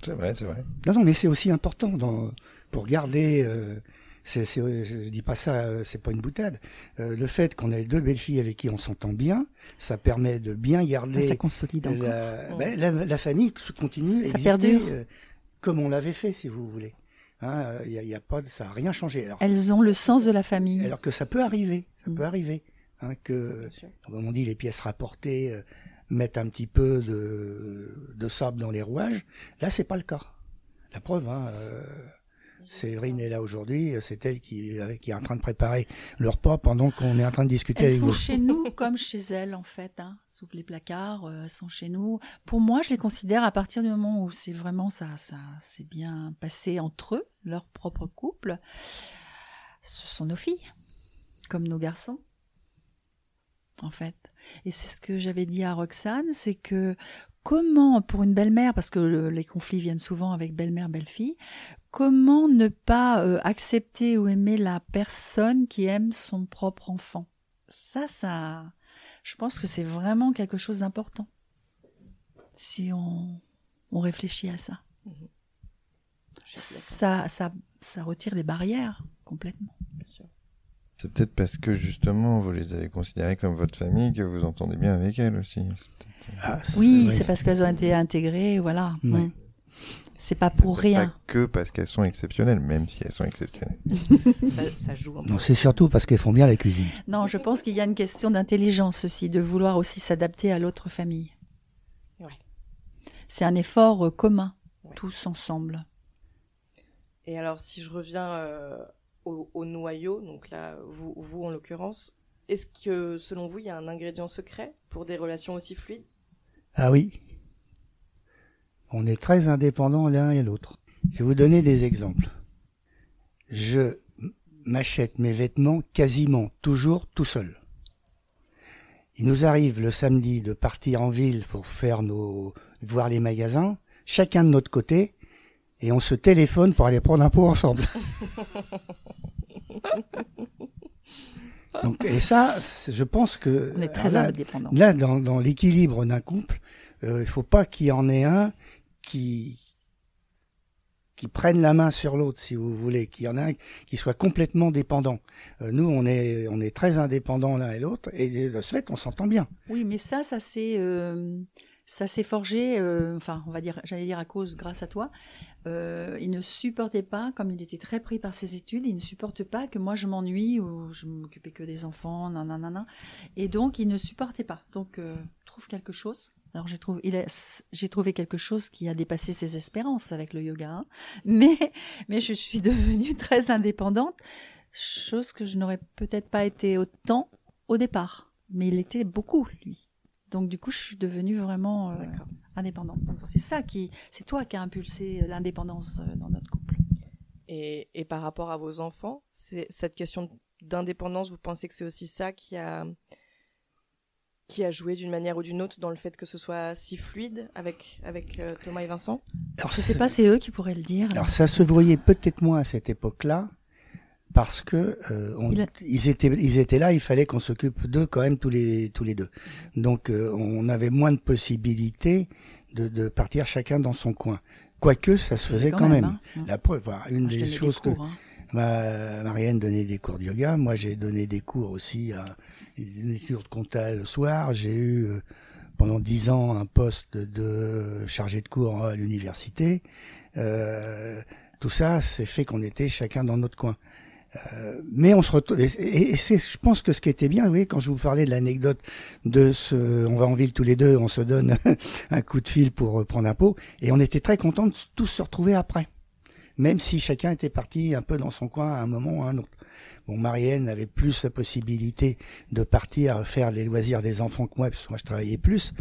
C'est vrai, c'est vrai. Non, non, mais c'est aussi important dans, pour garder. Euh, c'est, c'est- je dis pas ça, euh, c'est pas une boutade. Euh, le fait qu'on ait deux belles filles avec qui on s'entend bien, ça permet de bien garder Enfin, ça consolide encore. la, ben, la, la famille continue Ça exister perdure. euh, comme on l'avait fait, si vous voulez. Hein, y a, y a pas, ça n'a rien changé. Alors, Elles ont le sens de la famille. alors que ça peut arriver, ça Mm. peut arriver, hein, que Bien sûr. comme on dit, les pièces rapportées mettent un petit peu de, de sable dans les rouages. Là, c'est pas le cas. La preuve, hein, euh, Séverine est là aujourd'hui, euh, c'est elle qui, est en train de préparer le repas pendant qu'on est en train de discuter Elles avec sont vous. chez nous comme chez elles, en fait. Hein. Sous les placards, euh, elles sont chez nous. Pour moi, je les considère à partir du moment où c'est vraiment ça, ça c'est bien passé entre eux, leur propre couple. Ce sont nos filles, comme nos garçons, en fait. Et c'est ce que j'avais dit à Roxane, c'est que comment, pour une belle-mère, parce que le- les conflits viennent souvent avec belle-mère, belle-fille, comment ne pas euh, accepter ou aimer la personne qui aime son propre enfant? Ça, ça, je pense que c'est vraiment quelque chose d'important. Si on, on réfléchit à ça. D'accord, Ça, ça, ça retire les barrières complètement. bien sûr. C'est peut-être parce que justement vous les avez considérées comme votre famille que vous entendez bien avec elles aussi. Ah, Oui, c'est parce qu'elles ont été intégrées, voilà. Ouais. C'est pas pour C'est rien. Pas que parce qu'elles sont exceptionnelles, même si elles sont exceptionnelles. ça, ça joue. Non, c'est surtout parce qu'elles font bien la cuisine. Non, je pense qu'il y a une question d'intelligence aussi, de vouloir aussi s'adapter à l'autre famille. Ouais. C'est un effort euh, commun, Ouais. tous ensemble. Et alors, si je reviens euh, au, au noyau, donc là, vous, vous en l'occurrence, est-ce que selon vous, il y a un ingrédient secret pour des relations aussi fluides? Ah oui. On est très indépendants l'un et l'autre. Je vais vous donner des exemples. Je m'achète mes vêtements quasiment toujours tout seul. Il nous arrive le samedi de partir en ville pour faire nos, voir les magasins, chacun de notre côté, et on se téléphone pour aller prendre un pot ensemble. Donc, et ça, c'est- je pense que On est très là, indépendants. Là, dans, dans l'équilibre d'un couple, euh, il faut pas qu'il y en ait un qui qui prenne la main sur l'autre, si vous voulez, qu'il y en ait un qui soit complètement dépendant. Euh, nous, on est on est très indépendants l'un et l'autre, et de ce fait, on s'entend bien. Oui, mais ça, ça s'est, euh, ça s'est forgé, euh, enfin, on va dire, j'allais dire à cause, grâce à toi. Euh, il ne supportait pas, comme il était très pris par ses études, il ne supporte pas que moi je m'ennuie ou je m'occupais que des enfants, nanana. Et donc, il ne supportait pas. Donc, euh, trouve quelque chose. Alors, j'ai trouvé, quelque chose qui a dépassé ses espérances avec le yoga. hein. Mais, mais je suis devenue très indépendante, chose que je n'aurais peut-être pas été autant au départ. Mais il était beaucoup, lui. Donc du coup, je suis devenue vraiment euh, indépendante. Donc c'est ça qui, c'est toi qui as impulsé euh, l'indépendance euh, dans notre couple. et, et par rapport à vos enfants, c'est cette question d'indépendance, vous pensez que c'est aussi ça qui a qui a joué d'une manière ou d'une autre dans le fait que ce soit si fluide avec avec euh, Thomas et Vincent? Alors, Je sais pas, c'est eux qui pourraient le dire. Alors ça se voyait peut-être moins à cette époque-là parce que euh, on- Il a- ils étaient ils étaient là, il fallait qu'on s'occupe d'eux quand même tous les tous les deux. Donc euh, on avait moins de possibilités de, de partir chacun dans son coin. Quoique ça se faisait quand, même. hein. La preuve, voilà, une des choses que cours, hein. ma Marianne donnait des cours de yoga, moi j'ai donné des cours aussi à une cours de compta le soir. J'ai eu euh, pendant dix ans un poste de chargé de cours à l'université. Euh, tout ça, c'est fait qu'on était chacun dans notre coin. Euh, mais on se retrouve, et, c'est, je pense que ce qui était bien, voyez, quand je vous parlais de l'anecdote de ce, on va en ville tous les deux, on se donne un coup de fil pour euh, prendre un pot, et on était très contents de tous se retrouver après. Même si chacun était parti un peu dans son coin à un moment ou à un autre. Bon, Marianne avait plus la possibilité de partir faire les loisirs des enfants que moi, parce que moi je travaillais plus,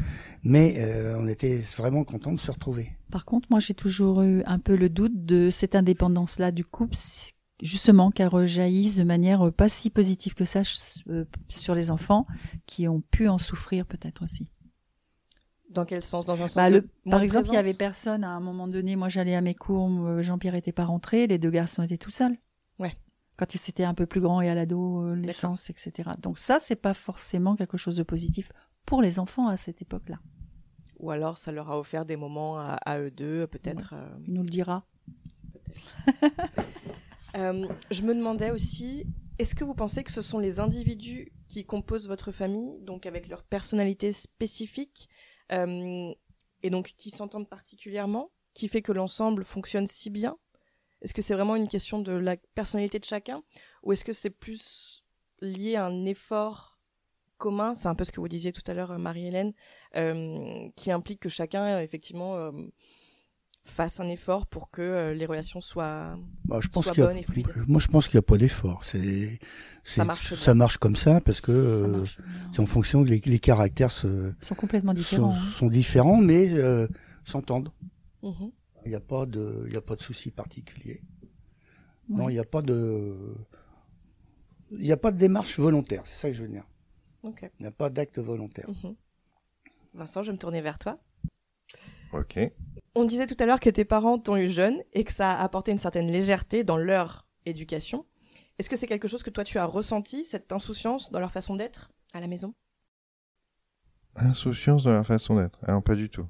mais euh, on était vraiment contents de se retrouver. Par contre, moi, j'ai toujours eu un peu le doute de cette indépendance-là du couple, justement, qu'elle rejaillisse de manière euh, pas si positive que ça euh, sur les enfants qui ont pu en souffrir peut-être aussi. Dans quel sens? Dans un sens Bah, le- par exemple, il y avait personne à un moment donné. Moi, j'allais à mes cours, euh, Jean-Pierre était pas rentré, les deux garçons étaient tout seuls. Ouais. Quand ils étaient un peu plus grands et à l'ado, l'essence, etc. Donc ça, c'est pas forcément quelque chose de positif pour les enfants à cette époque-là. Ou alors ça leur a offert des moments à, à eux deux, peut-être. euh, Il nous le dira. Euh, je me demandais aussi, est-ce que vous pensez que ce sont les individus qui composent votre famille, donc avec leur personnalité spécifique, euh, et donc qui s'entendent particulièrement, qui fait que l'ensemble fonctionne si bien? Est-ce que c'est vraiment une question de la personnalité de chacun, ou est-ce que c'est plus lié à un effort commun? C'est un peu ce que vous disiez tout à l'heure, euh, Marie-Hélène, qui implique que chacun, effectivement, fasse un effort pour que euh, les relations soient Bah, je pense Soit qu'il y a- bonne et fluide. moi, je pense qu'il n'y a pas d'effort. C'est, Ça marche ça bien. marche comme ça parce que euh, c'est en fonction que les, les caractères se, sont complètement sont, différents. hein. sont différents, mais euh, s'entendent. Mhm. Il n'y a pas de, il a pas de souci particulier. Non, il n'y a pas de, il n'y a pas de démarche volontaire. C'est ça que je veux dire. Il n'y a pas d'acte volontaire. Mhm. Vincent, je vais me tourner vers toi. Ok. On disait tout à l'heure que tes parents t'ont eu jeune et que ça a apporté une certaine légèreté dans leur éducation. Est-ce que c'est quelque chose que toi tu as ressenti, cette insouciance dans leur façon d'être à la maison? Insouciance dans leur façon d'être. Alors pas du tout.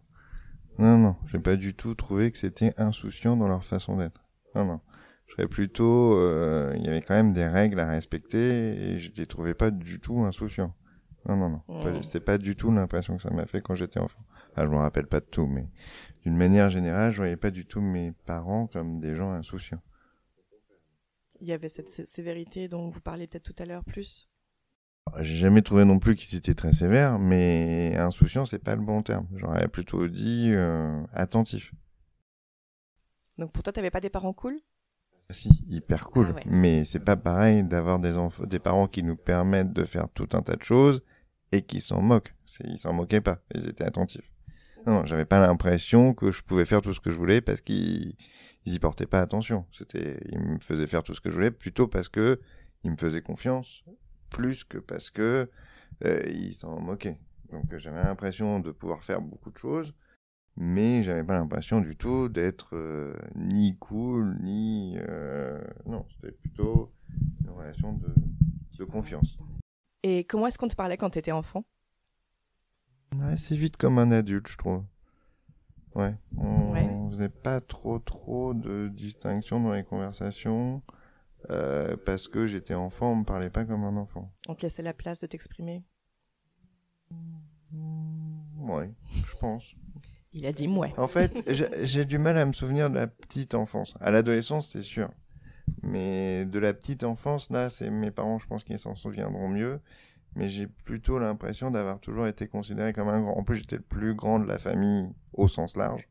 Non, non, j'ai pas du tout trouvé que c'était insouciant dans leur façon d'être. Non, non. Je serais plutôt, euh, il y avait quand même des règles à respecter et je les trouvais pas du tout insouciants. Non, non, non. Mm. C'est pas du tout l'impression que ça m'a fait quand j'étais enfant. Ah, je me rappelle pas de tout, mais d'une manière générale, je voyais pas du tout mes parents comme des gens insouciants. Il y avait cette sé- sévérité dont vous parliez peut-être tout à l'heure plus? J'ai jamais trouvé non plus qu'ils étaient très sévères, mais insouciant, c'est pas le bon terme. J'aurais plutôt dit euh, attentif. Donc pour toi, t'avais pas des parents cool? Si, hyper cool. Ah ouais. Mais c'est pas pareil d'avoir des des parents qui nous permettent de faire tout un tas de choses et qui s'en moquent. Ils s'en moquaient pas. Ils étaient attentifs. Non, j'avais pas l'impression que je pouvais faire tout ce que je voulais parce qu'ils ils y portaient pas attention. C'était, ils me faisaient faire tout ce que je voulais plutôt parce que ils me faisaient confiance plus que parce que euh, ils s'en moquaient. Donc j'avais l'impression de pouvoir faire beaucoup de choses, mais j'avais pas l'impression du tout d'être euh, ni cool ni euh, non. C'était plutôt une relation de, de confiance. Et comment est-ce qu'on te parlait quand t'étais enfant? Ouais, c'est vite comme un adulte, je trouve. Ouais, on Ouais. faisait pas trop trop de distinction dans les conversations euh, parce que j'étais enfant, on me parlait pas comme un enfant. On te laissait la place de t'exprimer Ouais, je pense. Il a dit mouais. En fait, j'ai du mal à me souvenir de la petite enfance. À l'adolescence, c'est sûr. Mais de la petite enfance, là, c'est mes parents, je pense qu'ils s'en souviendront mieux. Mais j'ai plutôt l'impression d'avoir toujours été considéré comme un grand. En plus, j'étais le plus grand de la famille au sens large.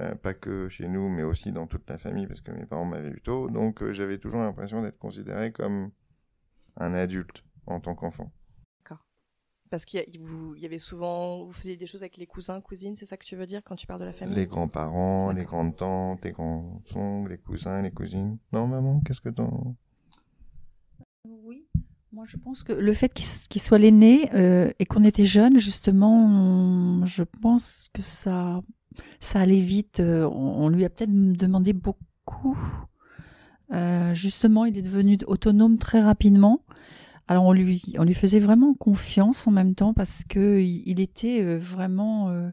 Euh, pas que chez nous, mais aussi dans toute la famille, parce que mes parents m'avaient eu tôt. Donc, euh, j'avais toujours l'impression d'être considéré comme un adulte en tant qu'enfant. Parce qu'il y, y avait souvent, vous faisiez des choses avec les cousins, cousines, c'est ça que tu veux dire quand tu parles de la famille? Les grands-parents, les D'accord. grandes tantes, les grands oncles, les cousins, les cousines. Non, maman, qu'est-ce que t'en... Moi je pense que le fait qu'il soit l'aîné euh, et qu'on était jeune, justement, je pense que ça, ça allait vite. Euh, on, lui a peut-être demandé beaucoup. Euh, justement, il est devenu autonome très rapidement. Alors on lui, on lui faisait vraiment confiance en même temps parce que il, était vraiment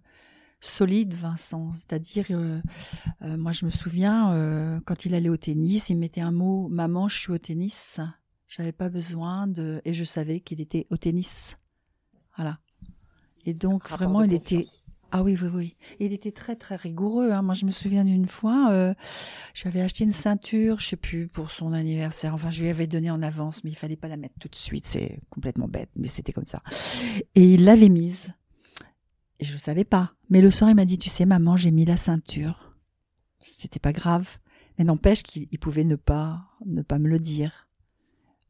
solide, Vincent. C'est-à-dire, moi je me souviens quand il allait au tennis, il mettait un mot "maman, je suis au tennis". J'avais pas besoin de et je savais qu'il était au tennis. Voilà. Et donc Rapport vraiment, il était ah oui, oui, oui. Il était très, très rigoureux. hein. Moi, je me souviens d'une fois, euh, je lui avais acheté une ceinture, je sais plus, pour son anniversaire. Enfin, je lui avais donné en avance, mais il fallait pas la mettre tout de suite. C'est complètement bête, mais c'était comme ça. Et il l'avait mise. Et je ne savais pas. Mais le soir, il m'a dit, tu sais, maman, j'ai mis la ceinture. C'était pas grave. Mais n'empêche qu'il il pouvait ne pas, ne pas me le dire.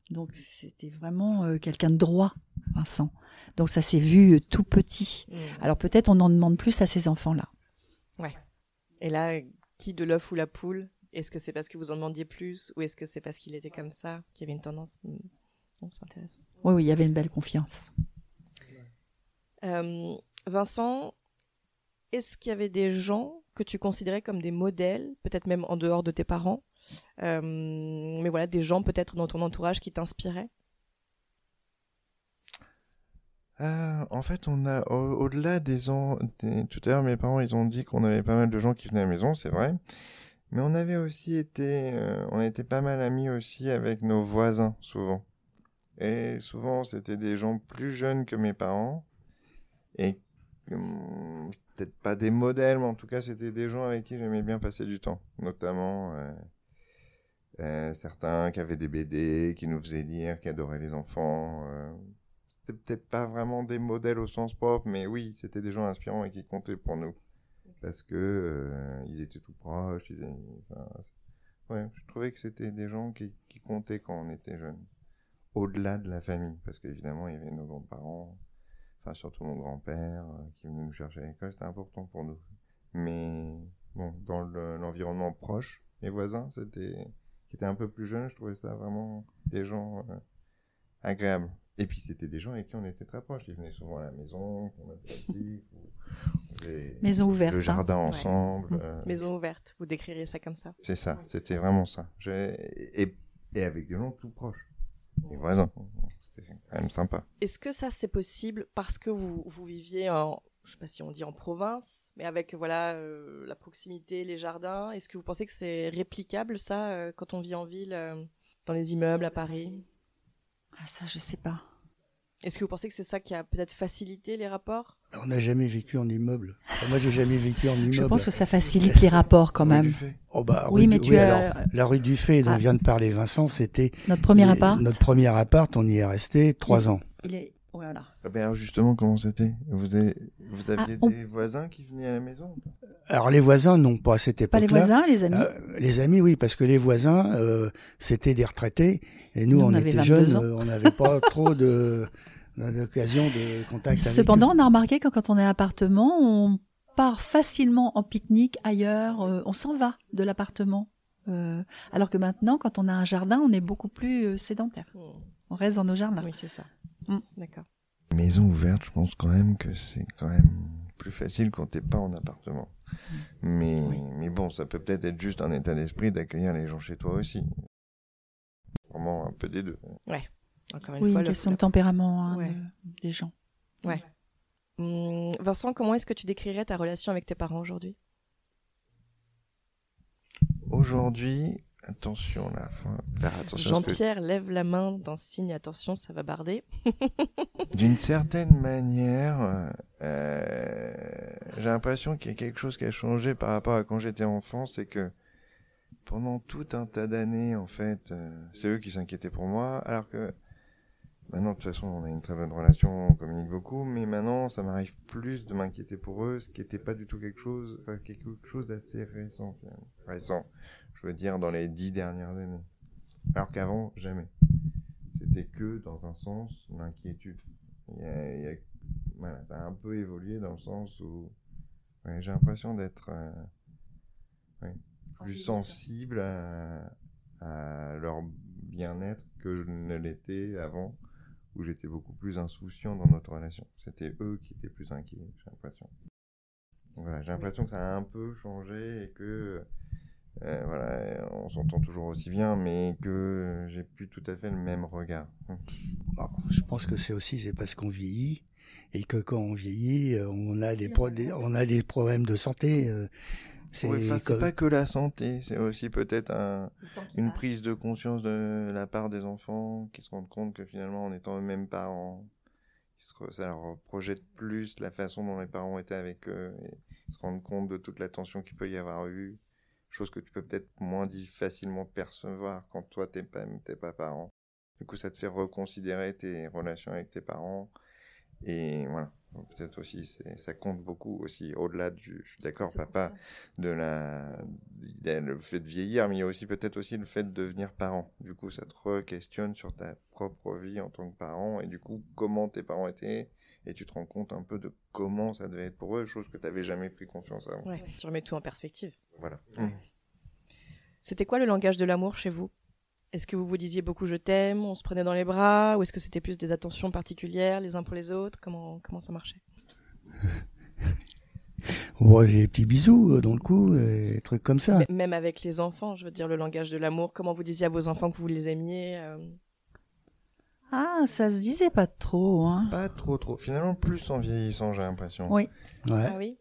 Donc, c'était vraiment euh, quelqu'un de droit, Vincent. Donc, ça s'est vu euh, tout petit. Mm. Alors peut-être on en demande plus à ces enfants-là. Et là, qui de l'œuf ou la poule? Est-ce que c'est parce que vous en demandiez plus ou est-ce que c'est parce qu'il était comme ça, qu'il y avait une tendance Mm. Non, C'est intéressant. Oui, oui, il y avait une belle confiance. Euh, Vincent, est-ce qu'il y avait des gens que tu considérais comme des modèles, peut-être même en dehors de tes parents, mais voilà, des gens peut-être dans ton entourage qui t'inspiraient Euh, en fait, on a au- au-delà des ans. Tout à l'heure, mes parents, ils ont dit qu'on avait pas mal de gens qui venaient à la maison, c'est vrai. Mais on avait aussi été, euh, on était pas mal amis aussi avec nos voisins, souvent. Et souvent, c'était des gens plus jeunes que mes parents. Et hum, peut-être pas des modèles, mais en tout cas, c'était des gens avec qui j'aimais bien passer du temps. Notamment euh, euh, certains qui avaient des BD, qui nous faisaient lire, qui adoraient les enfants. euh, c'était peut-être pas vraiment des modèles au sens propre, mais oui, c'était des gens inspirants et qui comptaient pour nous. Parce que euh, ils étaient tout proches. Ils, enfin, ouais, je trouvais que c'était des gens qui, qui comptaient quand on était jeune. Au-delà de la famille, parce qu'évidemment, il y avait nos grands-parents, enfin surtout mon grand-père qui venait nous chercher à l'école, c'était important pour nous. Mais bon, dans le- l'environnement proche, mes voisins, c'était qui étaient un peu plus jeunes, je trouvais ça vraiment des gens euh, agréables. Et puis c'était des gens avec qui on était très proches. Ils venaient souvent à la maison, on apéritif, ou on faisait Maison ouverte. le hein. jardin ensemble. Mm. euh, Maison ouverte, vous décririez ça comme ça. c'est ça, c'était vraiment ça. Et, et avec des gens tout proches. Les voisins. C'était quand même sympa. Est-ce que ça c'est possible parce que vous, vous viviez en, je sais pas si on dit en province, mais avec voilà euh, la proximité, les jardins. Est-ce que vous pensez que c'est réplicable ça euh, quand on vit en ville, euh, dans les immeubles à Paris? Ah, ça, je sais pas. Est-ce que vous pensez que c'est ça qui a peut-être facilité les rapports? On n'a jamais vécu en immeuble. Enfin, moi, j'ai jamais vécu en immeuble. Je pense que ça facilite les rapports quand même. Oh bah, Oui, mais du- tu as- alors, la rue du Fait dont Ah. vient de parler Vincent, c'était Notre premier les- appart, Notre premier appart, on y est resté trois ans. il est. Voilà. Ah ben alors justement, comment c'était? Vous, avez- vous aviez Ah, on- des voisins qui venaient à la maison Alors les voisins, non, pas à cette Pas époque-là. les voisins, les amis? Euh, les amis, oui, parce que les voisins, euh, c'était des retraités, et nous, Nous, on était 22 jeunes, ans. euh, on n'avait pas trop de d'occasion de contact avec Cependant, eux. on a remarqué que quand on est à appartement, on part facilement en pique-nique ailleurs. euh, on s'en va de l'appartement. Euh, alors que maintenant, quand on a un jardin, on est beaucoup plus euh, sédentaire. Hmm. On reste dans nos jardins. Oui, c'est ça. Mm. D'accord. Maison ouverte, je pense quand même que c'est quand même plus facile quand t'es pas en appartement. Mais, mais bon, ça peut peut-être être juste un état d'esprit d'accueillir les gens chez toi aussi. Vraiment un peu des deux. Encore une Oui, fois, une le- question le- de tempérament hein, Ouais. de- des gens. Hum, Vincent, comment est-ce que tu décrirais ta relation avec tes parents aujourd'hui? Aujourd'hui, attention là, que Jean-Pierre lève la main d'un signe, attention, ça va barder. D'une certaine manière, euh, j'ai l'impression qu'il y a quelque chose qui a changé par rapport à quand j'étais enfant, c'est que pendant tout un tas d'années, en fait, euh, c'est eux qui s'inquiétaient pour moi, alors que maintenant, de toute façon, on a une très bonne relation, on communique beaucoup, mais maintenant, ça m'arrive plus de m'inquiéter pour eux, ce qui n'était pas du tout quelque chose, enfin, quelque chose d'assez récent, finalement. Récent, je veux dire, dans les dix dernières années. Alors qu'avant, jamais. C'était que dans un sens, l'inquiétude. Il y a- il y a- voilà, ça a un peu évolué dans le sens où ouais, j'ai l'impression d'être euh, ouais, plus sensible à, à leur bien-être que je ne l'étais avant, où j'étais beaucoup plus insouciant dans notre relation. C'était eux qui étaient plus inquiets, j'ai l'impression. Voilà, j'ai l'impression que ça a un peu changé et que euh, voilà, on s'entend toujours aussi bien, mais que j'ai plus tout à fait le même regard. Bon, je pense que c'est aussi c'est parce qu'on vieillit et que quand on vieillit, euh, on a des, pro- des- on a des problèmes de santé. euh, C'est Ouais, comme- pas que la santé, c'est aussi peut-être un, une prise de conscience de la part des enfants qui se rendent compte que finalement, en étant eux-mêmes parents, ça leur projette plus la façon dont les parents étaient avec eux et ils se rendent compte de toute l'attention qu'il peut y avoir eu, chose que tu peux peut-être moins facilement percevoir quand toi t'es pas, t'es pas parent. Du coup, ça te fait reconsidérer tes relations avec tes parents et voilà. Peut-être aussi, c'est- ça compte beaucoup aussi, au-delà du, je suis d'accord, papa, de la, le fait de vieillir, mais il y a aussi peut-être aussi le fait de devenir parent. Du coup, ça te re-questionne sur ta propre vie en tant que parent et du coup, comment tes parents étaient et tu te rends compte un peu de comment ça devait être pour eux, chose que tu n'avais jamais pris conscience avant. Ouais, tu remets tout en perspective. Voilà. Ouais. C'était quoi le langage de l'amour chez vous? Est-ce que vous vous disiez beaucoup je t'aime, on se prenait dans les bras, ou est-ce que c'était plus des attentions particulières les uns pour les autres? Comment comment ça marchait? Ouais, j'ai des petits bisous euh, dans le cou, et des trucs comme ça. Même avec les enfants, je veux dire le langage de l'amour. Comment vous disiez à vos enfants que vous les aimiez euh, Ah, ça se disait pas trop. Hein. Pas trop trop. Finalement, plus en vieillissant, j'ai l'impression. Oui. Ouais. Ah oui.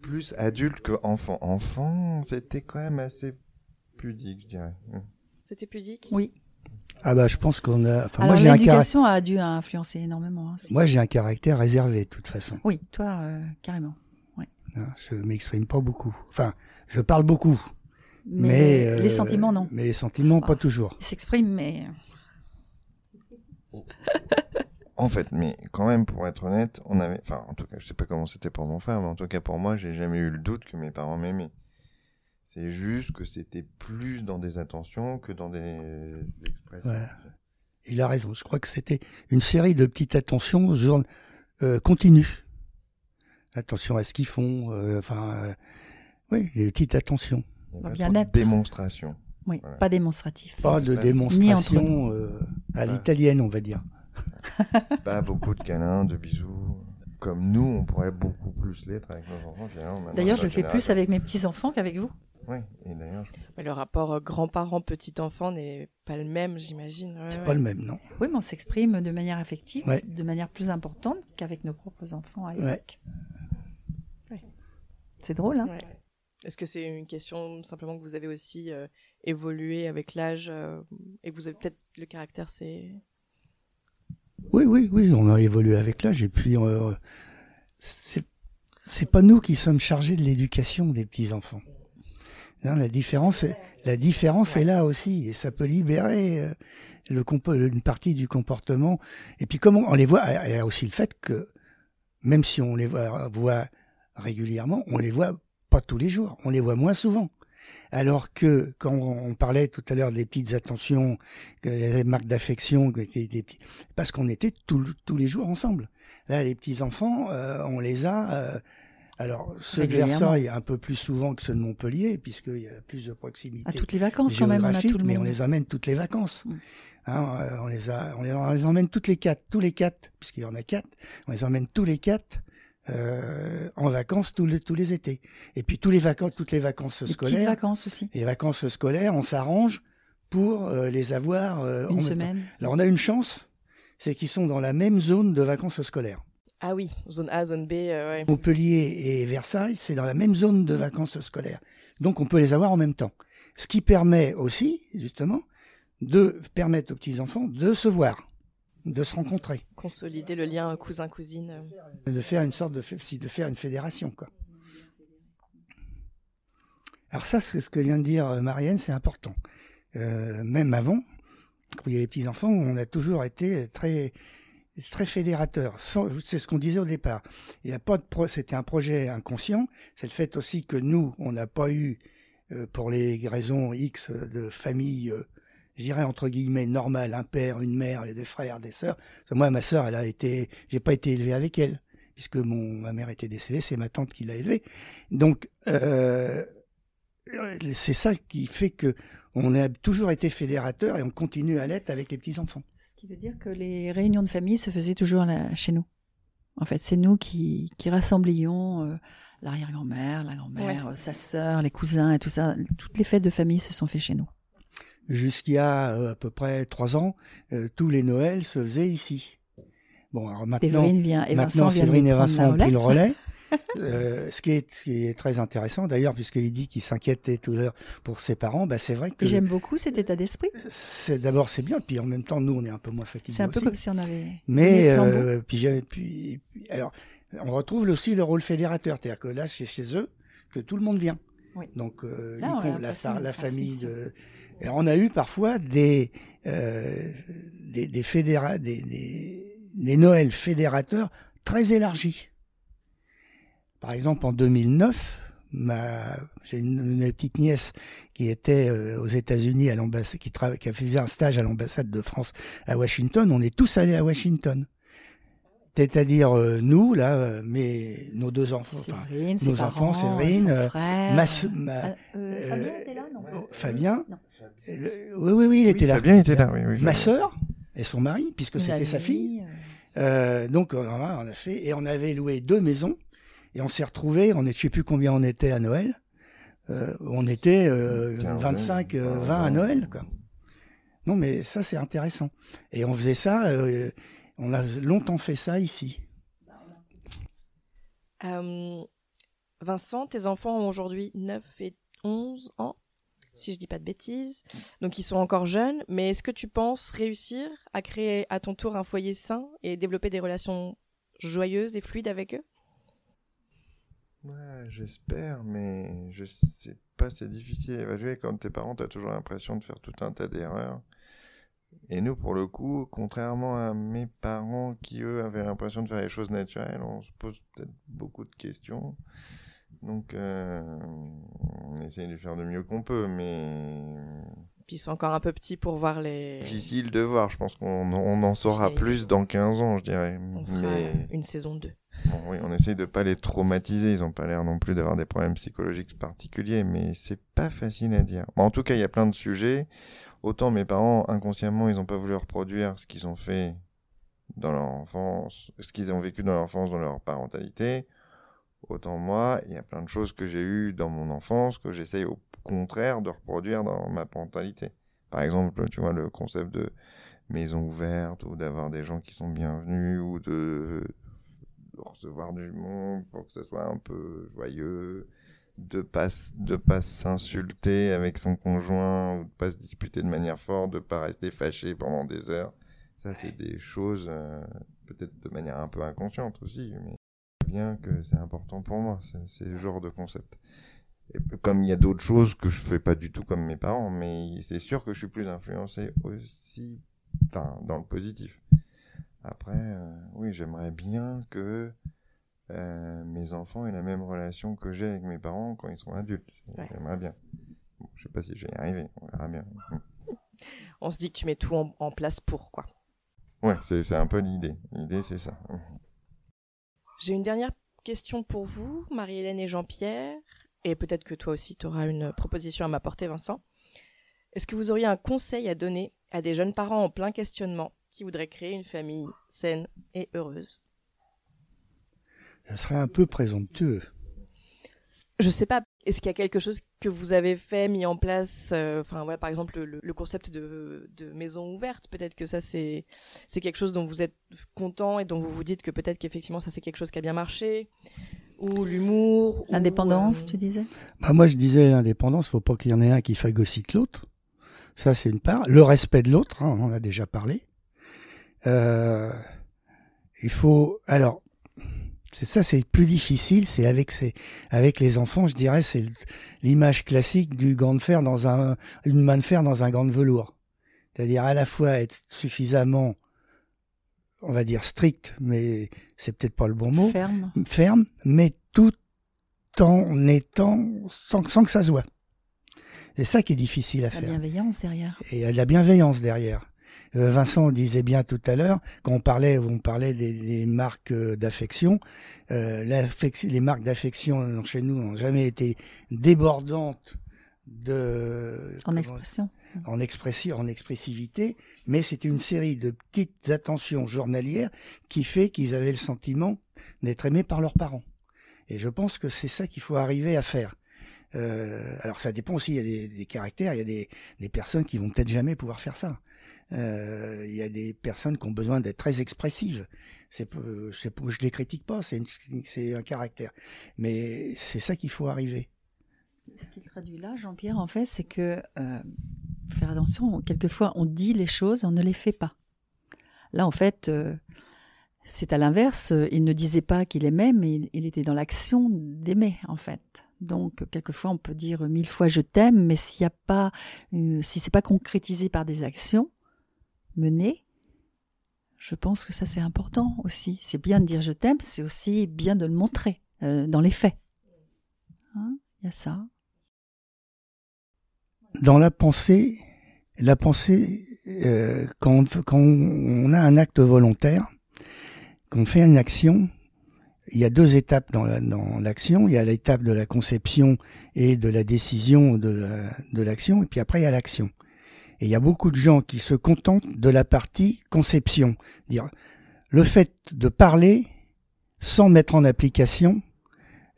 Plus adulte que enfant. Enfant, c'était quand même assez pudique, je dirais. Mm. C'était pudique? Oui. Ah bah je pense qu'on a. Enfin, Alors moi j'ai un caractère. l'éducation a dû influencer énormément. hein. Moi j'ai un caractère réservé de toute façon. Oui, toi, euh, carrément. Hein, Je m'exprime pas beaucoup. Enfin, je parle beaucoup. Mais, Mais, euh, les sentiments, non. Mais les sentiments, pas Ah. toujours. Ils s'expriment, mais En fait, mais quand même, pour être honnête, on avait, enfin, en tout cas, je sais pas comment c'était pour mon frère, mais en tout cas pour moi, j'ai jamais eu le doute que mes parents m'aimaient. C'est juste que c'était plus dans des attentions que dans des expressions. Ouais. Il a raison. Je crois que c'était une série de petites attentions jour, euh, continues. Attention à ce qu'ils font. euh, Enfin, euh, oui, des petites attentions. Il y a pas bien démonstration. Oui, Voilà. pas démonstratif. Pas de démonstration euh, à l'italienne, on va dire. Pas beaucoup de câlins, de bisous. Comme nous, on pourrait beaucoup plus l'être avec nos enfants, D'ailleurs, je notre fais plus avec mes petits enfants qu'avec vous. Ouais, et d'ailleurs, je- Mais le rapport euh, grand-parent-petit-enfant n'est pas le même, j'imagine. Ouais, C'est ouais. pas le même, non. Oui, mais on s'exprime de manière affective, Ouais. de manière plus importante qu'avec nos propres enfants à Ouais. l'époque. Ouais. C'est drôle, hein Ouais. Est-ce que c'est une question simplement que vous avez aussi euh, évolué avec l'âge euh, et vous avez peut-être le caractère, c'est. Oui, oui, oui, on a évolué avec l'âge et puis euh, c'est pas nous qui sommes chargés de l'éducation des petits enfants. Hein, la différence, la différence est là aussi et ça peut libérer euh, le une partie du comportement. Et puis comment on les voit, il y a aussi le fait que même si on les voit, voit régulièrement, on les voit pas tous les jours, on les voit moins souvent. Alors que quand on parlait tout à l'heure des petites attentions, les marques d'affection, des, des petits- parce qu'on était tout- tous les jours ensemble. Là, les petits enfants, euh, on les a. euh, alors, ceux de. Versailles un peu plus souvent que ceux de Montpellier, puisqu'il y a plus de proximité À toutes les vacances, quand même, on a tout le mais on monde. les emmène toutes les vacances. Mm. Hein, euh, on, les a, on, les, on les emmène toutes les quatre, tous les quatre, puisqu'il y en a quatre, on les emmène tous les quatre euh, en vacances tous les, tous les étés. Et puis tous les vacances, toutes les vacances Les scolaires, vacances aussi. les vacances scolaires, on s'arrange pour euh, les avoir euh, en Une semaine. Alors on a une chance, c'est qu'ils sont dans la même zone de vacances scolaires. Ah oui, zone A, zone B, euh, ouais. Montpellier et Versailles, c'est dans la même zone de vacances scolaires. Donc on peut les avoir en même temps. Ce qui permet aussi, justement, de permettre aux petits-enfants de se voir, de se rencontrer, consolider le lien cousin-cousine. de faire une sorte de, de faire une fédération. Quoi. Alors ça, c'est ce que vient de dire euh, Marianne, c'est important. Euh, même avant, quand il y avait les petits-enfants, on a toujours été très très fédérateur. C'est ce qu'on disait au départ. Il y a pas de pro, c'était un projet inconscient. C'est le fait aussi que nous, on n'a pas eu, euh, pour les raisons X de famille, je dirais entre guillemets normale, un père, une mère, et des frères, des sœurs. Parce que Moi, ma sœur, elle a été, j'ai pas été élevé avec elle, puisque mon ma mère était décédée, c'est ma tante qui l'a élevée. Donc euh, c'est ça qui fait que on a toujours été fédérateur et on continue à l'être avec les petits enfants. Ce qui veut dire que les réunions de famille se faisaient toujours là, chez nous. En fait, c'est nous qui, qui rassemblions euh, l'arrière-grand-mère, la grand-mère, euh, sa sœur, les cousins et tout ça. Toutes les fêtes de famille se sont faites chez nous. Jusqu'il y a euh, à peu près trois ans, euh, tous les Noëls se faisaient ici. Bon, alors maintenant, Séverine vient et Vincent maintenant Séverine et Vincent ont pris le relais. Euh, ce, qui est, ce qui est très intéressant d'ailleurs, puisqu'il dit qu'il s'inquiétait tout à l'heure pour ses parents, bah, c'est vrai que J'aime beaucoup cet état d'esprit. c'est d'abord c'est bien, puis en même temps nous on est un peu moins fatigués. C'est un peu aussi. comme si on avait. Mais euh, puis, puis, puis- alors on retrouve aussi le rôle fédérateur, c'est-à-dire que là c'est chez eux que tout le monde vient. Oui. Donc euh, Là, on la, famille de. Et on a eu parfois des euh, des, des, fédéra- des, des, des Noëls fédérateurs très élargis. Par exemple, en 2009, ma, j'ai une, une petite nièce qui était euh, aux États-Unis à l'ambassade, qui, fait un stage à l'ambassade de France à Washington. On est tous allés à Washington. C'est-à-dire euh, nous là, mais nos deux enfants, enfin, Séverine, ses nos parents, enfants, Séverine, son euh, frère. ma ma- euh, Fabien était là, non oh, Fabien, Non. le- oui oui oui, il était là. Fabien était là, oui. oui Ma sœur et son mari, puisque c'était sa fille. euh, donc on a, on a fait et on avait loué deux maisons et on s'est retrouvés. On est, je sais plus combien on était à Noël. Euh, on était euh, Quinzaine, 25, euh, vingt, 20 à. Noël. Quoi. Non, mais ça c'est intéressant. Et on faisait ça. On a longtemps fait ça ici. Euh, Vincent, tes enfants ont aujourd'hui 9 et 11 ans, si je dis pas de bêtises. Donc ils sont encore jeunes, mais est-ce que tu penses réussir à créer à ton tour un foyer sain et développer des relations joyeuses et fluides avec eux? Ouais, j'espère, mais je sais pas, c'est difficile à évaluer. Quand t'es parent, t'as toujours l'impression de faire tout un tas d'erreurs. Et nous, pour le coup, contrairement à mes parents qui, eux, avaient l'impression de faire les choses naturelles, on se pose peut-être beaucoup de questions. Donc, euh, on essaye de faire de mieux qu'on peut, mais Puis ils sont encore un peu petits pour voir les. difficile de voir. Je pense qu'on on en saura plus dans 15 ans, je dirais. On fera Mais une saison 2. Bon, oui, on essaye de pas les traumatiser. Ils ont pas l'air non plus d'avoir des problèmes psychologiques particuliers, mais c'est pas facile à dire. En tout cas, il y a plein de sujets. Autant mes parents, inconsciemment, ils ont pas voulu reproduire ce qu'ils ont fait dans leur enfance, ce qu'ils ont vécu dans leur enfance, dans leur parentalité. Autant moi, il y a plein de choses que j'ai eues dans mon enfance que j'essaye au contraire de reproduire dans ma parentalité. Par exemple, tu vois, le concept de maison ouverte ou d'avoir des gens qui sont bienvenus ou de recevoir du monde pour que ce soit un peu joyeux, de pas de pas s'insulter avec son conjoint ou de pas se disputer de manière forte, de pas rester fâché pendant des heures. Ça, c'est des choses euh, peut-être de manière un peu inconsciente aussi, mais bien que c'est important pour moi. C'est le genre de concept. Et comme il y a d'autres choses que je fais pas du tout comme mes parents, mais c'est sûr que je suis plus influencé aussi, enfin, dans le positif. Après, euh, oui, j'aimerais bien que euh, mes enfants aient la même relation que j'ai avec mes parents quand ils seront adultes. J'aimerais bien. Bon, je sais pas si je vais y arriver, on verra bien. On se dit que tu mets tout en, place pour quoi. Ouais, c'est un peu l'idée. L'idée, c'est ça. J'ai une dernière question pour vous, Marie-Hélène et Jean-Pierre, et peut-être que toi aussi tu auras une proposition à m'apporter, Vincent. Est-ce que vous auriez un conseil à donner à des jeunes parents en plein questionnement qui voudraient créer une famille saine et heureuse? Ça serait un peu présomptueux. Je sais pas. Est-ce qu'il y a quelque chose que vous avez fait, mis en place euh, Enfin, voilà, par exemple, le, concept de, maison ouverte. Peut-être que ça, c'est c'est quelque chose dont vous êtes content et dont vous vous dites que peut-être qu'effectivement, ça c'est quelque chose qui a bien marché? Ou l'humour. L'indépendance, euh, tu disais? Bah Moi, je disais l'indépendance. Faut pas qu'il y en ait un qui phagocyte l'autre. Ça, c'est une part. Le respect de l'autre, hein, on en a déjà parlé. Euh, il faut. Alors, c'est ça, c'est plus difficile. C'est avec ces, avec les enfants, je dirais, c'est l'image classique du gant de fer dans un, une main de fer dans un gant de velours. C'est-à-dire à la fois être suffisamment, on va dire strict, mais c'est peut-être pas le bon mot. Ferme. Ferme, mais tout en étant sans, sans que ça se voit. C'est ça qui est difficile à faire. La bienveillance derrière. Et la bienveillance derrière. Euh, Vincent disait bien tout à l'heure, quand on parlait, on parlait des, marques euh, d'affection, euh, les marques d'affection chez nous n'ont jamais été débordantes de en expression. en expressivité mais c'était une série de petites attentions journalières qui fait qu'ils avaient le sentiment d'être aimés par leurs parents. Et je pense que c'est ça qu'il faut arriver à faire. Alors ça dépend aussi il y a des, caractères il y a des, des personnes qui vont peut-être jamais pouvoir faire ça euh, il y a des personnes qui ont besoin d'être très expressives. C'est, je je les critique pas, c'est, c'est un caractère. Mais c'est ça qu'il faut arriver. Ce qu'il traduit là, Jean-Pierre, en fait, c'est que euh, faire attention. Quelquefois, on dit les choses, on ne les fait pas. Là, en fait, euh, c'est à l'inverse. Il ne disait pas qu'il aimait, mais il, était dans l'action d'aimer, en fait. Donc, quelquefois, on peut dire mille fois je t'aime, mais s'il n'y a pas, si c'est pas concrétisé par des actions, mener, je pense que ça c'est important aussi. C'est bien de dire je t'aime, c'est aussi bien de le montrer euh, dans les faits. Hein, il y a ça. Dans la pensée, la pensée, euh, quand, on a un acte volontaire, quand on fait une action, il y a deux étapes dans l'action. il y a l'étape de la conception et de la décision de l'action, et puis après il y a l'action. Et il y a beaucoup de gens qui se contentent de la partie conception. Dire, le fait de parler sans mettre en application